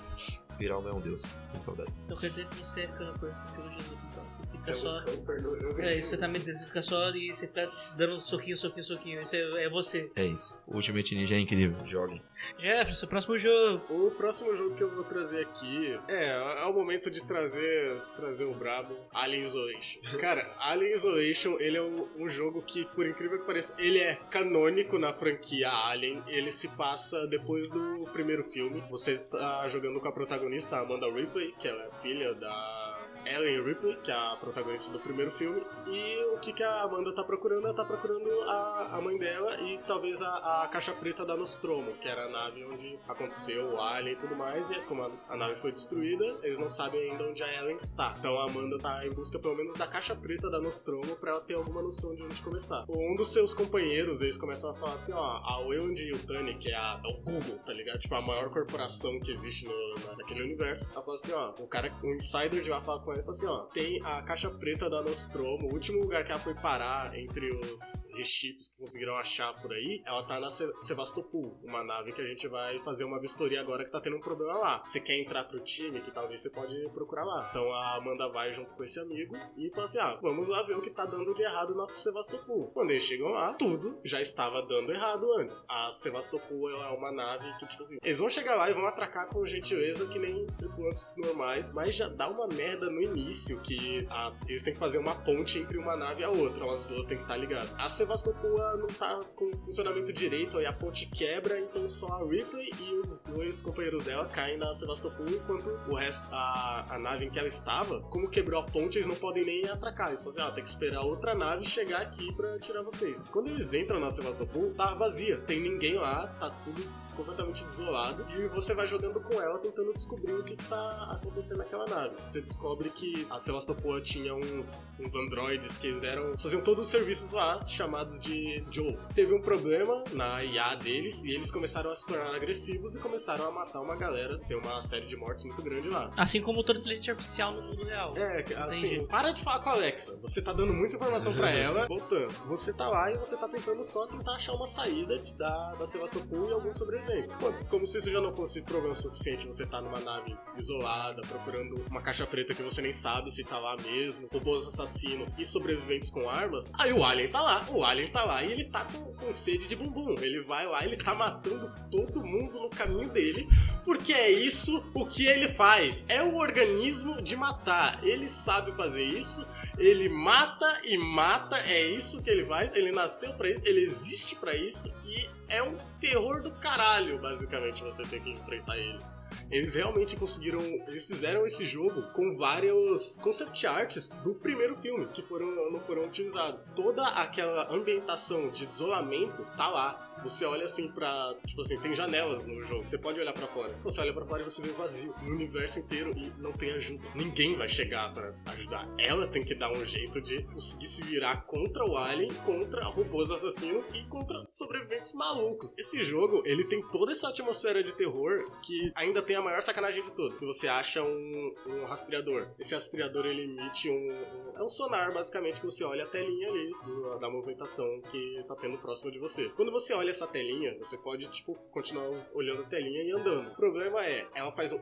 Viral é um deus. Sem saudades. Então quer dizer que você é camper pelo Jesus, então. Você Você fica é um só. camper no jogo. É isso que você tá me dizendo, você fica só e você fica dando soquinho, soquinho, soquinho. Isso é, é você. É isso. O Ultimate Ninja é incrível. Joguem. Jefferson, próximo jogo. O próximo jogo que eu vou trazer aqui é, é o momento de trazer trazer o brabo Alien Isolation. Cara, Alien Isolation, ele é um, um jogo que, por incrível que pareça, ele é canônico na franquia Alien. Ele se passa depois do primeiro filme. Você tá jogando com a protagonista, a Amanda Ripley, que ela é filha da Ellen Ripley, que é a protagonista do primeiro filme. E o que, que a Amanda tá procurando? Ela tá procurando a, a mãe dela e talvez a, a caixa preta da Nostromo, que era a nave onde aconteceu o Alien e tudo mais. E como a, a nave foi destruída, eles não sabem ainda onde a Ellen está. Então a Amanda tá em busca pelo menos da caixa preta da Nostromo pra ela ter alguma noção de onde começar. Um dos seus companheiros, eles começam a falar assim, ó, a Weyland Yutani, que é, a, o Google, tá ligado? Tipo, a maior corporação que existe no, na- naquele universo. Ela fala assim, ó, o cara, um insider de lá fala com fala assim, ó, tem a caixa preta da Nostromo, o último lugar que ela foi parar entre os reschitos que conseguiram achar por aí, ela tá na Se- Sevastopol, uma nave que a gente vai fazer uma vistoria agora que tá tendo um problema lá. Você quer entrar pro time, que talvez você pode procurar lá. Então a Amanda vai junto com esse amigo e fala assim, ah, vamos lá ver o que tá dando de errado na Sevastopol. Quando eles chegam lá, tudo já estava dando errado antes. A Sevastopol é uma nave que, tipo assim, eles vão chegar lá e vão atracar com gentileza que nem tripulantes normais, mas já dá uma merda no início que a- eles têm que fazer uma ponte entre uma nave e a outra, elas duas têm que estar ligadas. A Sevastopol não tá com funcionamento direito, aí a ponte quebra, então só a Ripley e os dois companheiros dela caem na Sevastopol, enquanto o resto, a, a nave em que ela estava, como quebrou a ponte, eles não podem nem atracar. Eles falam assim, ah, tem que esperar outra nave chegar aqui pra tirar vocês. Quando eles entram na Sevastopol, tá vazia, tem ninguém lá, tá tudo completamente desolado, e você vai jogando com ela tentando descobrir o que tá acontecendo naquela nave. Você descobre que a Sevastopol tinha uns, uns androides que eles eram, faziam todos os serviços lá, chamados de Joes. Teve um problema na IA deles, e eles começaram a se tornar agressivos e começaram a matar uma galera. Tem uma série de mortes muito grande lá. Assim como todo inteligência artificial no mundo real. É, assim, Entendi. para de falar com a Alexa. Você tá dando muita informação pra ela. Voltando, você tá lá e você tá tentando só tentar achar uma saída de- da, da Sevastopol e alguns sobreviventes. Pô, como se isso já não fosse problema suficiente, você tá numa nave isolada, procurando uma caixa preta que você nem sabe se tá lá mesmo, robôs assassinos e sobreviventes com armas. Aí o Alien tá lá, o Alien tá lá e ele tá com, com sede de bumbum. Ele vai lá, ele tá matando todo mundo no caminho dele, porque é isso o que ele faz. É o organismo de matar. Ele sabe fazer isso. Ele mata e mata, é isso que ele faz. Ele nasceu pra isso, ele existe pra isso e é um terror do caralho, basicamente, você ter que enfrentar ele. Eles realmente conseguiram. Eles fizeram esse jogo com vários concept arts do primeiro filme que foram, não foram utilizados. Toda aquela ambientação de isolamento tá lá. Você olha assim pra. Tipo assim, tem janelas no jogo. Você pode olhar pra fora. Você olha pra fora e você vê vazio no universo inteiro e não tem ajuda. Ninguém vai chegar pra ajudar. Ela tem que dar um jeito de conseguir se virar contra o Alien, contra robôs assassinos e contra sobreviventes malucos. Esse jogo, ele tem toda essa atmosfera de terror que ainda tem a maior sacanagem de tudo. Que você acha um, um rastreador. Esse rastreador, ele emite um, um- É um sonar, basicamente, que você olha a telinha ali da movimentação que tá tendo próximo de você. Quando você olha essa telinha, você pode, tipo, continuar olhando a telinha e andando. O problema é, ela faz um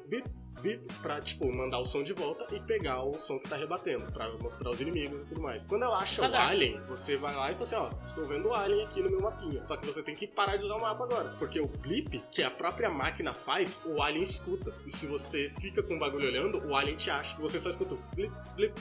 bip pra, tipo, mandar o som de volta e pegar o som que tá rebatendo, pra mostrar os inimigos e tudo mais. Quando ela acha o alien, você vai lá e fala assim, ó, estou vendo o alien aqui no meu mapinha. Só que você tem que parar de usar o mapa agora. Porque o blip, que a própria máquina faz, o alien escuta. E se você fica com o bagulho olhando, o alien te acha. E você só escuta o blip, blip,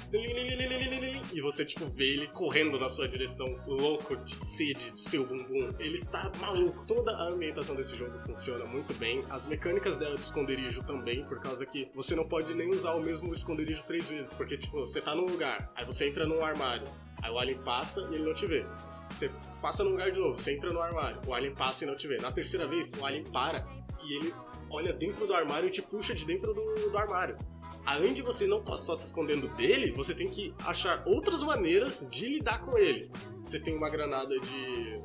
e você, tipo, vê ele correndo na sua direção, louco de sede de seu bumbum. Ele tá maluco. Toda a ambientação desse jogo funciona muito bem. As mecânicas dela de esconderijo também, por causa caso aqui, você não pode nem usar o mesmo esconderijo três vezes, porque, tipo, você tá num lugar, aí você entra num armário, aí o alien passa e ele não te vê. Você passa num lugar de novo, você entra no armário, o alien passa e não te vê. Na terceira vez, o alien para e ele olha dentro do armário e te puxa de dentro do, do armário. Além de você não só se escondendo dele, você tem que achar outras maneiras de lidar com ele. Você tem uma granada de,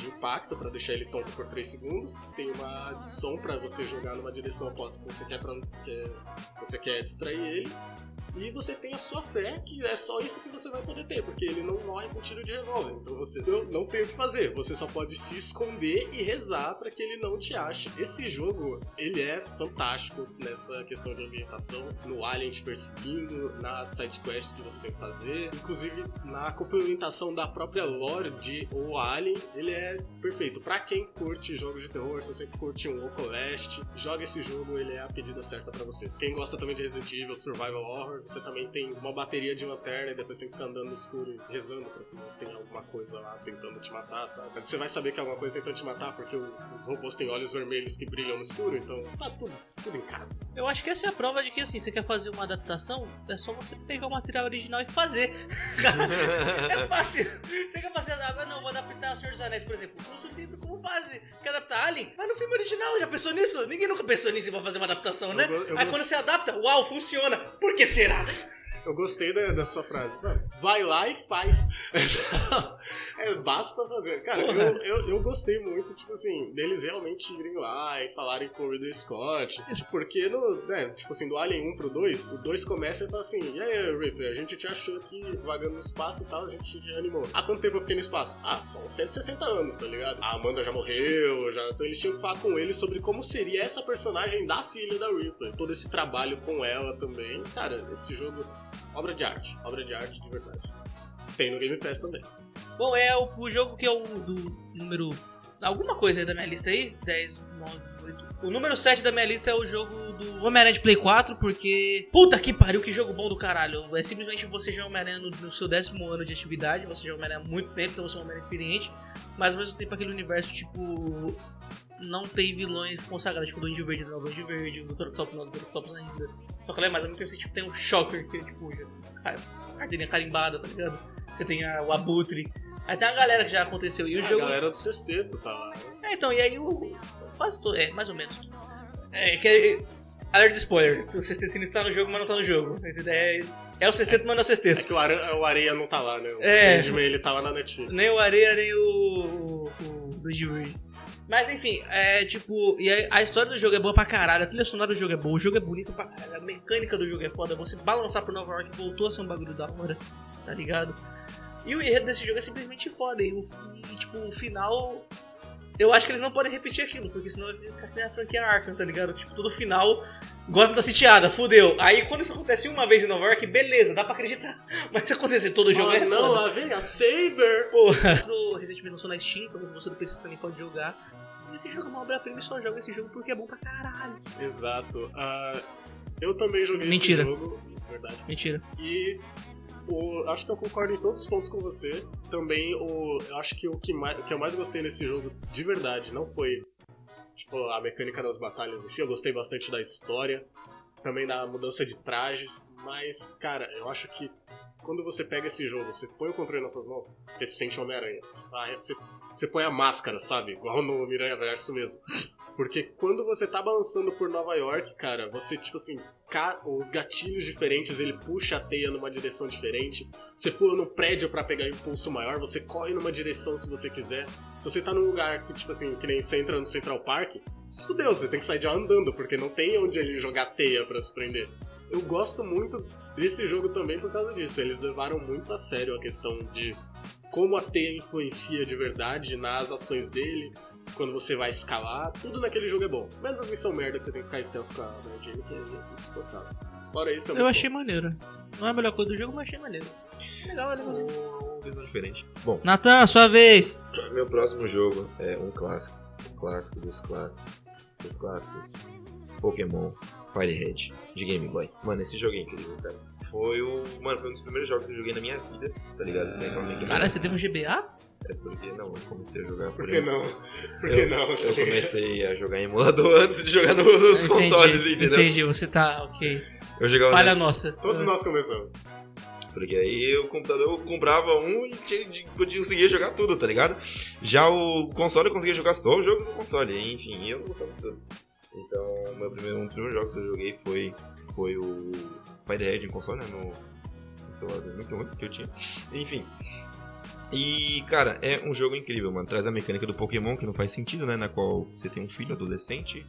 de impacto para deixar ele tonto por 3 segundos, tem uma som para você jogar numa direção oposta que você quer, pra, que você quer distrair ele, e você tem a sua fé, que é só isso que você vai poder ter, porque ele não morre com tiro de revólver. Então você não, tem o que fazer. Você só pode se esconder e rezar para que ele não te ache. Esse jogo, ele é fantástico nessa questão de ambientação, no alien te perseguindo, nas sidequests que você tem que fazer, inclusive na complementação da própria lore de O Alien, ele é perfeito. Para quem curte jogos de terror, se você curte um Oculest, joga esse jogo, ele é a pedida certa para você. Quem gosta também de Resident Evil, Survival Horror, você também tem uma bateria de lanterna e depois tem que ficar andando no escuro e rezando pra que não tenha alguma coisa lá tentando te matar, sabe? Mas você vai saber que alguma coisa tentando te matar porque o- os robôs têm olhos vermelhos que brilham no escuro, então tá tudo, tudo em casa. Eu acho que essa é a prova de que assim, você quer fazer uma adaptação, é só você pegar o material original e fazer. é fácil. Você quer fazer, ah, não, vou adaptar o Senhor dos Anéis, por exemplo. Usa o livro como base. Quer adaptar Alien? Vai no filme original, já pensou nisso? Ninguém nunca pensou nisso pra fazer uma adaptação, né? Eu eu Aí go- quando você adapta, uau, funciona. Por que será? Eu gostei da, da sua frase. Mano, vai lá e faz. é, basta fazer. Cara, eu, eu, eu gostei muito, tipo assim, deles realmente irem lá e falarem com o Ridley Scott. Porque no, né, tipo assim, do Alien 1 pro 2, o 2 começa e fala assim, e aí, Ripley, a gente te achou aqui vagando no espaço e tal, a gente te animou. Há quanto tempo eu fiquei no espaço? Ah, são 160 anos, tá ligado? A Amanda já morreu, já... Então eles tinham que falar com ele sobre como seria essa personagem da filha da Ripley. Todo esse trabalho com ela também. Cara, esse jogo obra de arte, obra de arte de verdade. Tem no Game Pass também. Bom, é o, o jogo que é o do número. Alguma coisa aí da minha lista aí? 10, 9, 8. O número 7 da minha lista é o jogo do Homem-Aranha de Play 4, porque. Puta que pariu, que jogo bom do caralho. É simplesmente você já é Homem-Aranha no, no seu décimo ano de atividade, você já é Homem-Aranha há muito tempo, então você é um Homem-Aranha experiente, mas ao mesmo tempo aquele universo, tipo. Não tem vilões consagrados, tipo o Duende Verde não, o Duende Verde, o Dr. Octopus não, o Dr. Octopus ainda. Só que lá é mais, ao mesmo tempo você tipo, tem um Shocker, que é tipo, já- cara, carteirinha carimbada, tá ligado? Você tem a- o Abutre. Tem uma galera que já aconteceu. E o A jogo. galera do sexteto tá lá. É, então, e aí o. Quase todo. É, mais ou menos. É, que é. Alerta de spoiler. O sexteto está no jogo, mas não tá no jogo. É, é o sexteto, mas não é o É sexteto. que o, Are- o Areia não tá lá, né? O É. Sandman, ele tá lá na Netflix. Nem o Areia, nem o. o, o do Jury. Mas enfim, é tipo. E aí, a história do jogo é boa pra caralho, a trilha sonora do jogo é boa, o jogo é bonito pra caralho, a mecânica do jogo é foda, você balançar pro Nova York voltou a ser um bagulho da hora, tá ligado? E o enredo desse jogo é simplesmente foda. E, o, e tipo, o final. Eu acho que eles não podem repetir aquilo, porque senão vai ficar que nem a franquia Arkham, tá ligado? Tipo, todo final, Gotham tá sitiada, fudeu. Aí quando isso acontece uma vez em Nova York, beleza, dá pra acreditar. Mas se acontecer todo o jogo Ah, é não, foda. lá vem a Saber! Porra. O Resident Evil lançou na Steam, então você do PC também pode jogar. E esse jogo é uma obra-prima e só joga esse jogo porque é bom pra caralho. Exato. Ah, eu também joguei Mentira. esse jogo, verdade. Mentira. E o, acho que eu concordo em todos os pontos com você. Também o, eu acho que o que, mais, o que eu mais gostei nesse jogo, de verdade, não foi tipo, a mecânica das batalhas em si. Eu gostei bastante da história, também da mudança de trajes. Mas, cara, eu acho que quando você pega esse jogo, você põe o controle nas suas mãos, você se sente Homem-Aranha. Ah, Você, você põe a máscara, sabe? Igual no Miranha Verso mesmo. Porque quando você tá balançando por Nova York, cara, você, tipo assim, os gatilhos diferentes, ele puxa a teia numa direção diferente. Você pula no prédio pra pegar impulso maior, você corre numa direção se você quiser. Se você tá num lugar que, tipo assim, que nem você entra no Central Park, fudeu, você tem que sair de lá andando, porque não tem onde ele jogar teia pra se prender. Eu gosto muito desse jogo também por causa disso. Eles levaram muito a sério a questão de como a teia influencia de verdade nas ações dele, quando você vai escalar, tudo naquele jogo é bom. Menos a missão merda que você tem que ficar stealth com a Mary Jane, que é insuportável. Fora isso, é Eu muito achei maneiro. Não é a melhor coisa do jogo, mas achei maneiro. Legal, legal. Uma visão diferente. Bom, Natan, sua vez. meu próximo jogo é um clássico. Um clássico dos clássicos. Dos clássicos. Pokémon Firehead de Game Boy. Mano, esse jogo é incrível, cara. Foi o. Mano, foi um dos primeiros jogos que eu joguei na minha vida, tá ligado? Mecânica- Cara, você teve um GBA? É porque não, eu comecei a jogar Por por que não? Por que eu, não? Eu comecei a jogar em emulador antes de jogar no- nos consoles, entendeu? entendi, você tá, ok. Eu jogava Falha na- nossa. Todos nós começamos. Porque aí o computador eu comprava um e tinha, de- podia conseguir jogar tudo, tá ligado? Já o console eu conseguia jogar só o jogo do console, enfim, eu não gostava de tudo. Então, meu primeiro, um dos primeiros jogos que eu joguei foi, foi o Firehead em console, né? No, no celular muito ruim que eu tinha. Enfim. E, cara, é um jogo incrível, mano. Traz a mecânica do Pokémon, que não faz sentido, né? Na qual você tem um filho adolescente,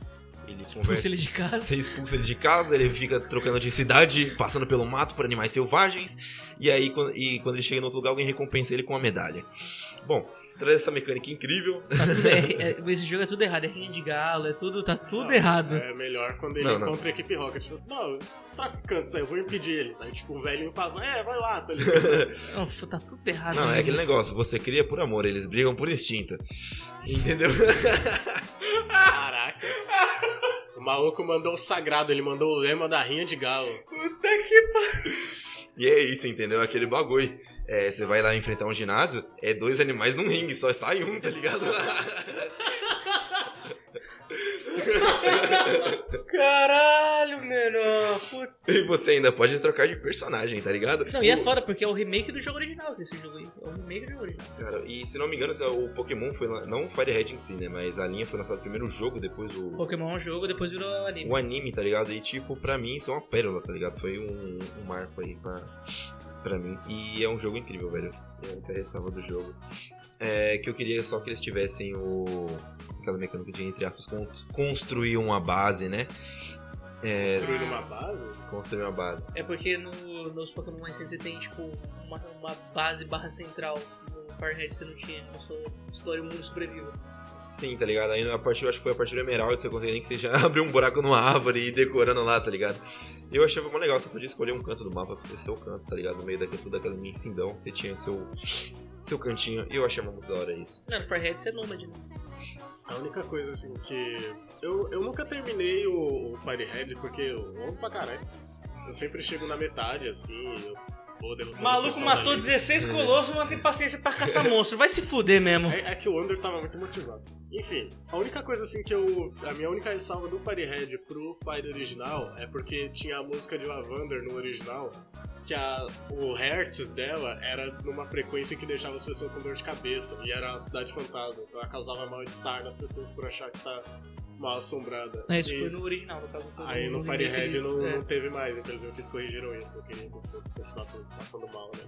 ele Pulsa conversa... ele de casa. Você expulsa ele de casa, ele fica trocando de cidade, passando pelo mato por animais selvagens, e aí quando, e quando ele chega em outro lugar, alguém recompensa ele com uma medalha. Bom, traz essa mecânica incrível. Tá tudo é- é- esse jogo é tudo errado, é rinha de galo, é tudo, tá tudo Não, errado. É melhor quando ele Não, não. encontra a equipe Rocket. Tipo assim, não, esses traficantes aí, eu vou impedir eles. Aí, tipo, o velhinho fala, é, vai lá, tá ligado? Não, tá tudo errado. Não, né? é aquele negócio, você cria por amor, eles brigam por instinto. Entendeu? Caraca. O maluco mandou o sagrado, ele mandou o lema da rinha de galo. Puta que E é isso, entendeu? Aquele bagulho. É, você vai lá enfrentar um ginásio, é dois animais num ringue, só sai um, tá ligado? Caralho, mano. Putz. e você ainda pode trocar de personagem, tá ligado? Não, e é foda porque é o remake do jogo original desse jogo aí. É o remake do jogo original. Cara, e se não me engano, o Pokémon foi lá, não o Firehead em si, né? Mas a linha foi lançada primeiro o jogo, depois o, Pokémon é um jogo, depois virou anime. o anime, tá ligado? E tipo, pra mim isso é uma pérola, tá ligado? Foi um, um marco aí pra, pra mim. E é um jogo incrível, velho. É a única ressalva do jogo. É que eu queria só que eles tivessem o. aquela mecânica de, entre aspas, con- construir uma base, né? É, Construindo uma base? construir uma base. É porque no, nos Pokémon mais recentes você tem, tipo, uma, uma base barra central. No Firehead você não tinha, no seu Explore o Mundo e Sobreviva. Sim, tá ligado? Aí a partir, eu acho que foi a partir do Emerald, você consegue nem que seja abrir um buraco numa árvore e ir decorando lá, tá ligado? E eu achava mó legal, você podia escolher um canto do mapa pra ser seu canto, tá ligado? No meio daquele, tudo aquela imensidão, você tinha seu, seu cantinho, e eu achava muito da hora isso. Não, no Firehead você é nômade, né? A única coisa, assim, que... Eu, eu nunca terminei o, o Firehead porque eu amo pra caralho. Eu sempre chego na metade, assim, eu O maluco matou ali. 16 colossos, não tem paciência pra caçar monstro. Vai se fuder mesmo. É, é que o Under tava muito motivado. Enfim, a única coisa assim que eu. A minha única ressalva do Firehead pro Fire original é porque tinha a música de Lavander no original, que a, o hertz dela era numa frequência que deixava as pessoas com dor de cabeça, e era a cidade fantasma, então ela causava mal-estar nas pessoas por achar que tá mal assombrada. É, isso E foi no original, no caso. foi Aí no remake Firehead eles- não, é. não teve mais, infelizmente eles corrigiram isso, eu queria que as pessoas continuassem passando mal, né?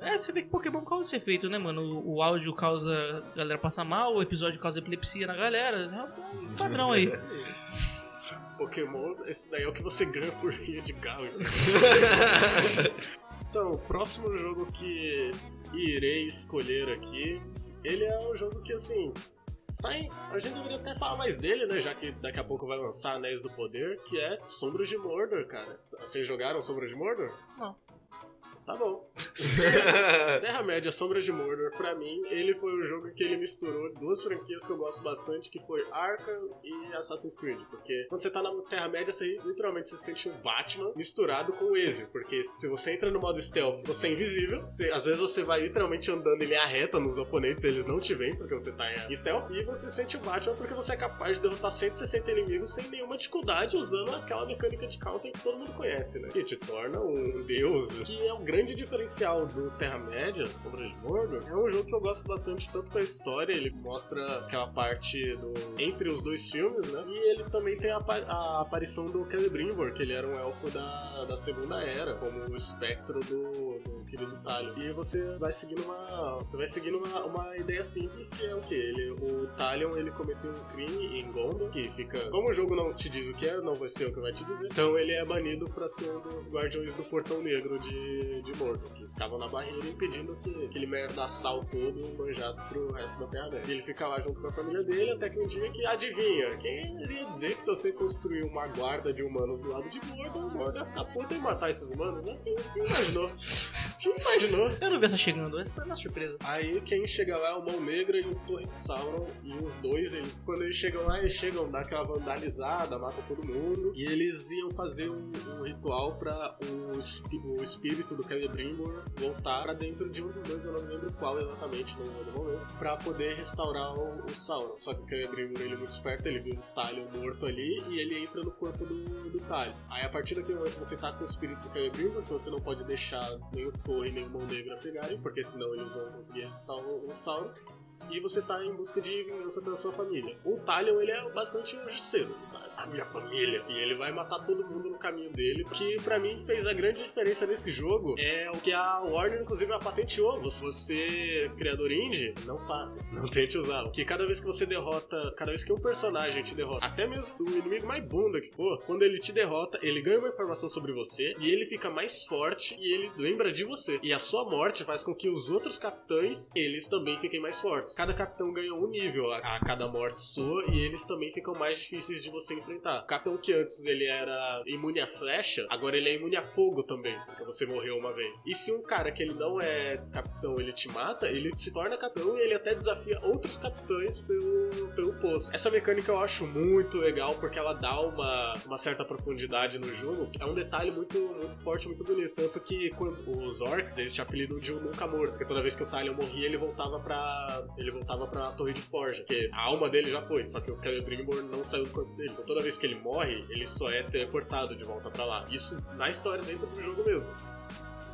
É, você vê que Pokémon causa esse efeito, né, mano? O, o áudio causa a galera passar mal, o episódio causa epilepsia na galera. É um padrão aí. Pokémon, esse daí é o que você ganha por rinha de galo. Então, o próximo jogo que irei escolher aqui, ele é um jogo que, assim, em... A gente deveria até falar mais dele, né? Já que daqui a pouco vai lançar Anéis do Poder, que é Sombras de Mordor, cara. Vocês jogaram Sombras de Mordor? Não. Tá bom. Terra-média, Sombras de Mordor, pra mim, ele foi um jogo que ele misturou duas franquias que eu gosto bastante, que foi Arkham e Assassin's Creed. Porque quando você tá na Terra-média, você literalmente se sente um Batman misturado com o Ezio. Porque se você entra no modo stealth, você é invisível. Você- às vezes você vai literalmente andando em linha reta nos oponentes, eles não te veem porque você tá em stealth. E você sente o Batman porque você é capaz de derrotar 160 inimigos sem nenhuma dificuldade, usando aquela mecânica de counter que todo mundo conhece, né? Que te torna um deus, que é o grande diferencial do Terra-média, Sombra de Mordor, é um jogo que eu gosto bastante tanto da história, ele mostra aquela parte do entre os dois filmes, né? E ele também tem a, a aparição do Celebrimbor, que ele era um elfo da, da Segunda Era, como o espectro do, do E você vai seguindo uma você vai seguindo uma, uma ideia simples que é o que ele o Talion ele cometeu um crime em Gondor que fica como o jogo não te diz o que é, não vai ser o que vai te dizer. Então ele é banido pra ser um dos guardiões do Portão Negro de, de Mordor, que escavam na barreira impedindo que aquele merdaçal todo manjasse pro resto da Terra dele. E ele fica lá junto com a família dele até que um dia que adivinha, quem iria dizer que se você construir uma guarda de humanos do lado de Mordor, Mordor ia ficar puto e matar esses humanos, né? Quem imaginou? Te imaginou? Eu não vi essa chegando, essa foi uma surpresa. Aí quem chega lá é o Mão Negra e o Torre de Sauron. E os dois, eles, quando eles chegam lá, eles chegam, dá aquela vandalizada, matam todo mundo. E eles iam fazer um, um ritual pra o, o espírito do Celebrimbor voltar pra dentro de um dos dois, eu não lembro qual exatamente no, no momento, pra poder restaurar o, o Sauron. Só que o Celebrimbor, ele é muito esperto, ele viu o Talion morto ali e ele entra no corpo do, do Talion. Aí a partir daquele momento você tá com o espírito do Celebrimbor, então você não pode deixar nem o Torre nem o Mão Negra pegarem, porque senão eles vão conseguir ressuscitar o, o Sauron. E você tá em busca de vingança pela sua família. O Talion, ele é basicamente um justiceiro. A minha família. E ele vai matar todo mundo no caminho dele. Que pra mim fez a grande diferença nesse jogo é o que a Warner, inclusive, ela patenteou. Você, criador indie, não faça. Não tente usá-lo. Porque cada vez que você derrota, cada vez que um personagem te derrota, até mesmo o inimigo mais bunda que for, quando ele te derrota, ele ganha uma informação sobre você e ele fica mais forte e ele lembra de você. E a sua morte faz com que os outros capitães, eles também fiquem mais fortes. Cada capitão ganha um nível a, a cada morte sua e eles também ficam mais difíceis de você enfrentar. O capitão que antes ele era imune a flecha, agora ele é imune a fogo também, porque você morreu uma vez. E se um cara que ele não é capitão, ele te mata, ele se torna capitão e ele até desafia outros capitães pelo, pelo posto. Essa mecânica eu acho muito legal porque ela dá uma, uma certa profundidade no jogo. É um detalhe muito, muito forte, muito bonito. Tanto que quando os orcs, eles te apelidam de um nunca morto, porque toda vez que o Talion morria, ele voltava pra. ele voltava pra Torre de Forja, porque a alma dele já foi, só que o Celebrimbor não saiu do corpo dele. Então toda vez que ele morre, ele só é teleportado de volta pra lá. Isso na história dentro do jogo mesmo.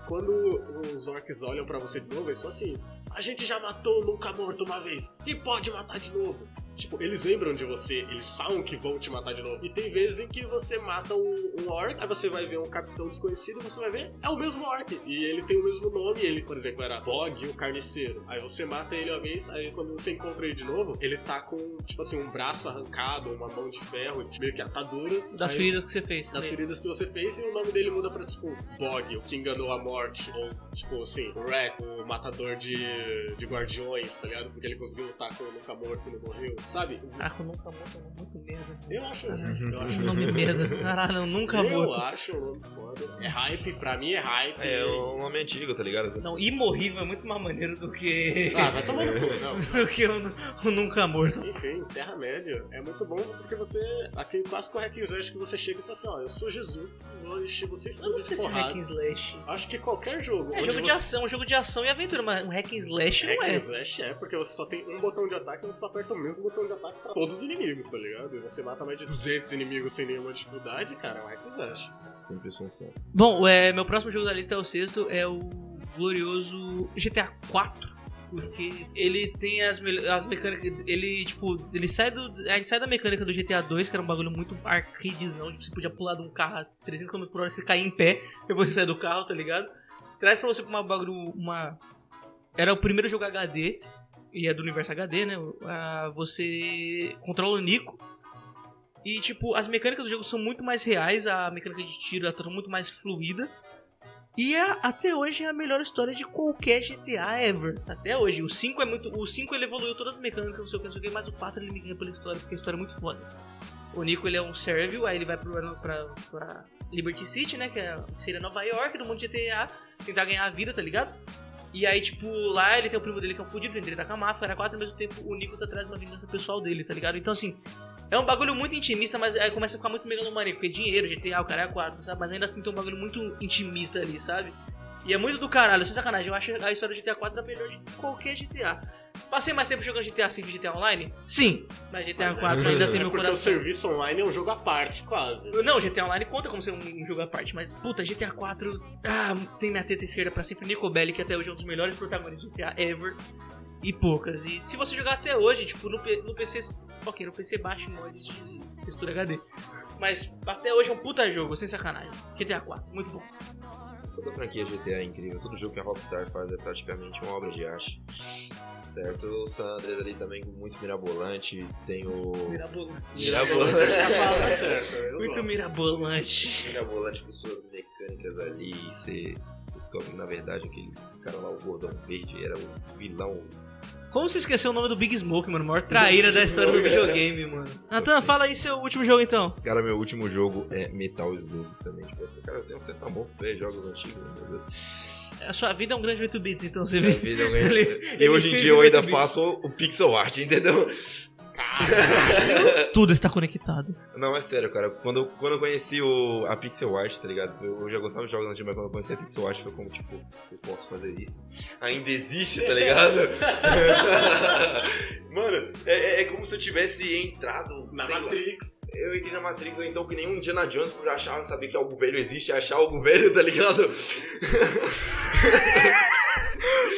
Quando os orcs olham pra você de novo, eles falam assim: A gente já matou o nunca morto uma vez e pode matar de novo. Tipo, eles lembram de você, eles falam que vão te matar de novo. E tem vezes em que você mata um, um orc, aí você vai ver um capitão desconhecido, você vai ver, é o mesmo orc. E ele tem o mesmo nome, ele, por exemplo, era Bog, o carniceiro. Aí você mata ele uma vez, aí quando você encontra ele de novo, ele tá com, tipo assim, um braço arrancado, uma mão de ferro, meio que ataduras. Das Aí- feridas que você fez. das feridas que você fez e o nome dele muda pra, tipo, Bog, o que enganou a morte. Ou, tipo, assim, o Wreck, o matador de, de guardiões, tá ligado? Porque ele conseguiu lutar com o nunca morto e não morreu. Sabe? Caraca, nunca morto é muito merda. Eu acho. Eu acho. nome merda. Caralho, nunca Eu morto. acho o nome foda. É hype, pra mim é hype. É um nome antigo, tá ligado? Não, imorrível é muito mais maneiro do que. Ah, vai tomar no cu, não. do que o, o nunca morto. Enfim, Terra-média é muito bom porque você. Aquele clássico hack and slash que você chega e fala assim: ó, eu sou Jesus, vou encher vocês Eu não sei de se é hack and slash. Acho que qualquer jogo. É jogo de você- ação, um jogo de ação e aventura, mas um hack and slash Hack não and é. slash é porque você só tem um botão de ataque e você só aperta o mesmo botão de ataque pra todos os inimigos, tá ligado? E você mata mais de 200 inimigos sem nenhuma dificuldade, cara, é um hack and slash. Sempre função. Bom, é, meu próximo jogo da lista é o sexto, é o glorioso GTA 4. Porque ele tem as, as mecânicas. Ele, tipo, ele sai do. A gente sai da mecânica do GTA 2, que era um bagulho muito arcadezão. Tipo, você podia pular de um carro a 300 km por hora, você cair em pé, depois você sai do carro, tá ligado? Traz pra você uma bagulho. Uma. Era o primeiro jogo HD, e é do universo HD, né? Ah, você controla o Nico. E, tipo, as mecânicas do jogo são muito mais reais, a mecânica de tiro tá muito mais fluida. E é, até hoje é a melhor história de qualquer GTA ever. Até hoje. O 5 é muito. O 5 ele evoluiu todas as mecânicas, não sei o que, não sei o que, mas o 4 ele me ganha pela história, porque a história é muito foda. O Nico ele é um sérvio, aí ele vai pro, pra, pra Liberty City, né? Que, é, que seria Nova York, do mundo GTA, tentar ganhar a vida, tá ligado? E aí, tipo, lá ele tem o primo dele que é um fudido, ele tá com a máfia, era quatro, ao mesmo tempo o Nico tá atrás de uma vingança pessoal dele, tá ligado? Então, assim, é um bagulho muito intimista, mas aí começa a ficar muito megalomaníaco, porque dinheiro, GTA, o cara é quatro, sabe? Mas ainda assim tem um bagulho muito intimista ali, sabe? E é muito do caralho, sem sacanagem. Eu acho a história do GTA 4 a melhor de qualquer GTA. Passei mais tempo jogando GTA 5 e GTA Online? Sim. Mas GTA 4 ainda tem É meu porque o coração. serviço online é um jogo à parte, quase. Não, GTA Online conta como ser um, um jogo à parte, mas puta, GTA 4 ah, tem minha teta esquerda pra sempre. Nico Bellic, que até hoje é um dos melhores protagonistas do GTA ever. E poucas. E se você jogar até hoje, tipo, no, no PC. Ok, no PC baixa mods de textura HD. Mas até hoje é um puta jogo, sem sacanagem. GTA 4, muito bom. Toda franquia GTA é incrível. Todo jogo que a Rockstar faz é praticamente uma obra de arte. Certo? O San Andreas ali também muito mirabolante. Tem o. Mirabolante. Mirabolante. É palavra certa. eu Muito gosto. mirabolante. Mirabolante com suas mecânicas ali. E você descobre que na verdade aquele cara lá, o gordão verde, era o vilão. Como você esqueceu o nome do Big Smoke, mano? Maior traíra da história do videogame, mano. Natan, fala aí seu último jogo então. Cara, meu último jogo é Metal Slug também. Tipo, cara, eu tenho um certo amor por ver jogos antigos, meu Deus. A sua vida é um grande 8 bits, então você Minha vê. vida é um grande- Ele- E hoje em dia eu ainda faço o pixel art, entendeu? Tudo está conectado. Não, é sério, cara. Quando, eu- quando eu conheci o, a pixel art, tá ligado? Eu, eu já gostava de jogos antigos, mas quando eu conheci a pixel art foi como, tipo, eu posso fazer isso? Ainda existe, tá ligado? Mano, é, é- é como se eu tivesse entrado Na sei lá, Matrix. Eu entrei na Matrix, ou então que nem um Indiana Jones por achar, saber que algo velho existe, achar algo velho, tá ligado?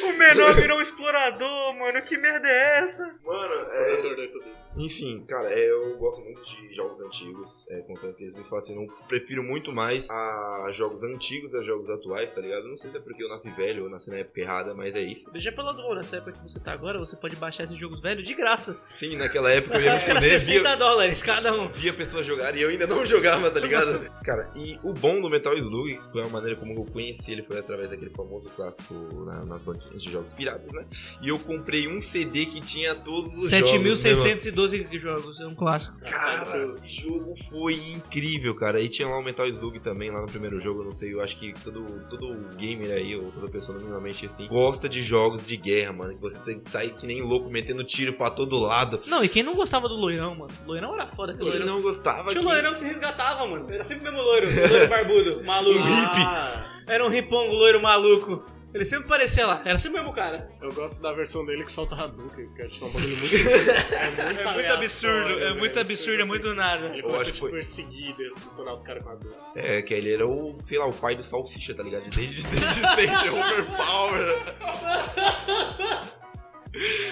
O menor virou um explorador, mano. Que merda é essa? Mano, é, Jogador do 8 bits. Enfim, cara, é, eu gosto muito de jogos antigos, é, contanto que eles me fascinam. Eu prefiro muito mais a jogos antigos a jogos atuais, tá ligado? Não sei se é porque eu nasci velho ou nasci na época errada, mas é isso. Veja pela dor, nessa época que você tá agora, você pode baixar esses jogos velhos de graça. Sim, naquela época eu ia me Era fuder, 60 via, dólares cada um. via pessoas jogarem e eu ainda não jogava, tá ligado? cara, e o bom do Metal Slug, foi a maneira como eu conheci ele, foi através daquele famoso clássico na- nas banquinhas de jogos piratas, né? E eu comprei um CD que tinha todos os jogos. né, mano? 7.612 jogos, é um clássico. Cara, o jogo foi incrível, cara. E tinha lá o Metal Slug também, lá no primeiro jogo, eu não sei, eu acho que todo, todo gamer aí, ou toda pessoa minimamente assim, gosta de jogos de guerra, mano. Que você tem que sair que nem louco, metendo tiro pra todo lado. Não, e quem não gostava do loirão, mano? Loirão era foda, aquele Ele loirão. não gostava Tinha que... um loirão que se resgatava, mano. Era sempre o mesmo loiro. Loiro barbudo, maluco. Um hippie. Ah, Era um ripongo loiro maluco. Ele sempre parecia lá. Era sempre o mesmo cara. eu gosto da versão dele que solta Hadouken, que eu acho que é um bagulho muito. É muito, É muito absurdo, é muito absurdo, é muito do nada. Ele Eu começa acho a que tipo, foi- perseguir, detonar os caras com a dor. É, que ele era o, sei lá, o pai do Salsicha, tá ligado? Desde, desde sempre, é overpower.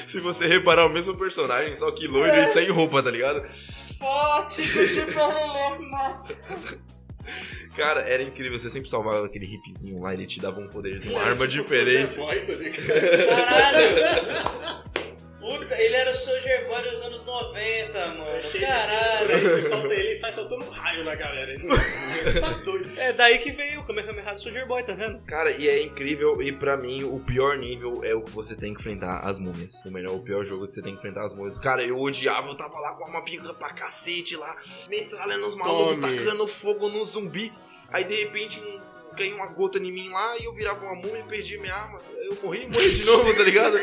Se você reparar o mesmo personagem, só que loiro e sem roupa, tá ligado? Forte, nossa. Cara, era incrível, você sempre salvava aquele hippiezinho lá, ele te dava um poder de uma era arma tipo diferente. Boy, tá? Caralho! Puta, ele era o Soldier Boy dos anos 90, mano. É Caralho! Você solta ele e sai soltando raio na galera. Ele tá doido. É daí que veio o Kamehameha do Soldier Boy, tá vendo? Cara, e é incrível, e pra mim, o pior nível é o que você tem que enfrentar as múmias. O melhor, o pior jogo que você tem que enfrentar as múmias. Cara, eu odiava, eu tava lá com uma pica pra cacete lá, metralhando os malucos, tacando fogo no zumbi. Aí de repente um. Caiu uma gota em mim lá e eu virava uma múmia e perdi minha arma. Eu morri e morri de novo, tá ligado?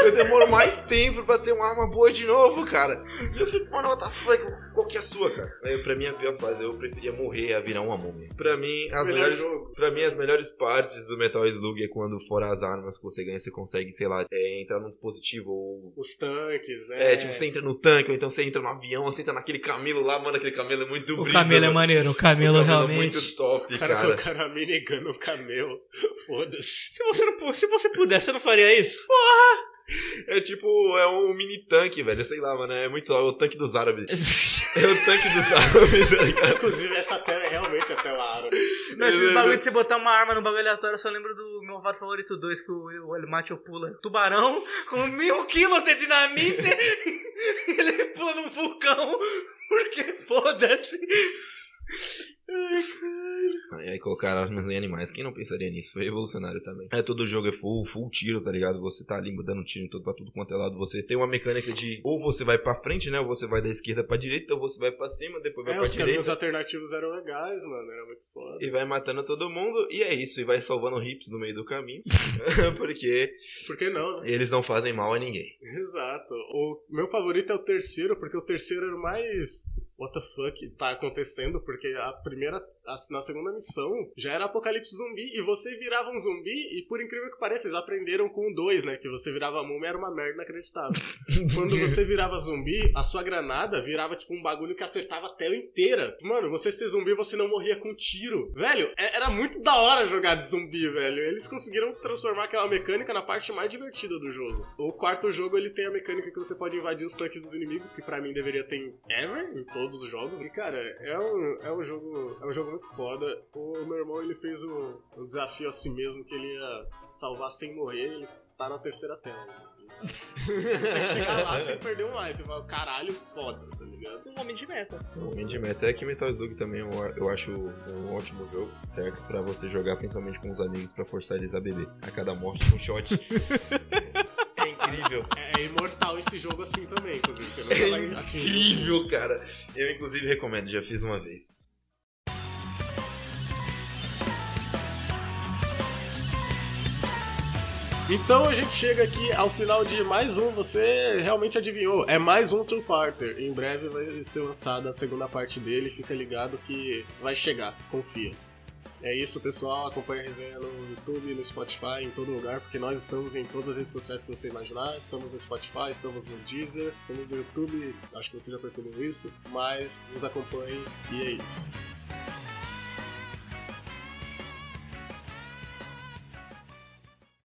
Eu demoro mais tempo pra ter uma arma boa de novo, cara. E eu fico, mano, what the fuck? Qual que é a sua, cara? Aí, pra mim, a pior fase, eu preferia morrer a virar uma múmia. Pra mim, as Melhor melhores jogo. Pra mim, as melhores partes do Metal Slug é quando, fora as armas que você ganha, você consegue, sei lá, é, entrar num dispositivo ou. Os tanques, né? É, tipo, você entra no tanque, ou então você entra no avião, você entra naquele camelo lá, mano, aquele camelo é muito O brisa, camelo é maneiro, o O camelo camelo é realmente. muito top, O cara cara. colocaram a minigun no camelo. Foda-se. Se você, não, se você pudesse, você não faria isso? É tipo, é um mini tanque, velho, sei lá, mano, é muito é o tanque dos árabes. É o tanque dos árabes, tá? Inclusive, essa tela é realmente a tela árabe. Não, esses bagulho de você botar uma arma no bagulho aleatório, eu só lembro do meu vato favorito 2, que o, o Elimatio pula tubarão com mil quilos de dinamite ele pula num vulcão, porque foda-se. E aí colocaram armas em animais. Quem não pensaria nisso? Foi revolucionário também. É, todo jogo é full, full tiro, tá ligado? Você tá ali dando tiro em todo, pra tudo quanto é lado. Você tem uma mecânica de ou você vai pra frente, né? Ou você vai da esquerda pra direita, ou você vai pra cima, depois vai É, pra os caminhos direita. alternativos eram legais, mano. Era muito foda. E vai matando todo mundo. E é isso. E vai salvando hips no meio do caminho. porque Por que não, né? eles não fazem mal a ninguém. Exato. O meu favorito é o terceiro, porque o terceiro era o mais. What the fuck tá acontecendo? Porque a primeira. a- na segunda missão já era apocalipse zumbi e você virava um zumbi e por incrível que pareça, eles aprenderam com o 2, né? Que você virava múmia era uma merda inacreditável. Quando você virava zumbi, a sua granada virava tipo um bagulho que acertava a tela inteira. Mano, você ser zumbi, você não morria com tiro. Velho, é- era muito da hora jogar de zumbi, velho. Eles conseguiram transformar aquela mecânica na parte mais divertida do jogo. O quarto jogo, ele tem a mecânica que você pode invadir os tanques dos inimigos, que pra mim deveria ter ever, em todos os jogos. E, cara, é um, é um jogo é um jogo muito foda. O meu irmão, ele fez um, um desafio a si mesmo, que ele ia salvar sem morrer, ele tá na terceira tela. Consegue chegar lá sem perder um life. Fala, Caralho, foda, tá ligado? Um homem de meta. Realmente de meta. É que Metal Slug também eu, eu acho um ótimo jogo, certo? Pra você jogar principalmente com os amigos pra forçar eles a beber. A cada morte um shot. é incrível. É, é imortal esse jogo assim também, inclusive. Você É atingir. incrível, cara. Eu inclusive recomendo, já fiz uma vez. Então a gente chega aqui ao final de mais um, você realmente adivinhou. É mais um Two Parter. Em breve vai ser lançada a segunda parte dele, fica ligado que vai chegar, confia. É isso, pessoal. Acompanhe a resenha no YouTube, no Spotify, em todo lugar, porque nós estamos em todas as redes sociais que você imaginar. Estamos no Spotify, estamos no Deezer, estamos no YouTube, acho que você já percebeu isso. Mas nos acompanhe e é isso.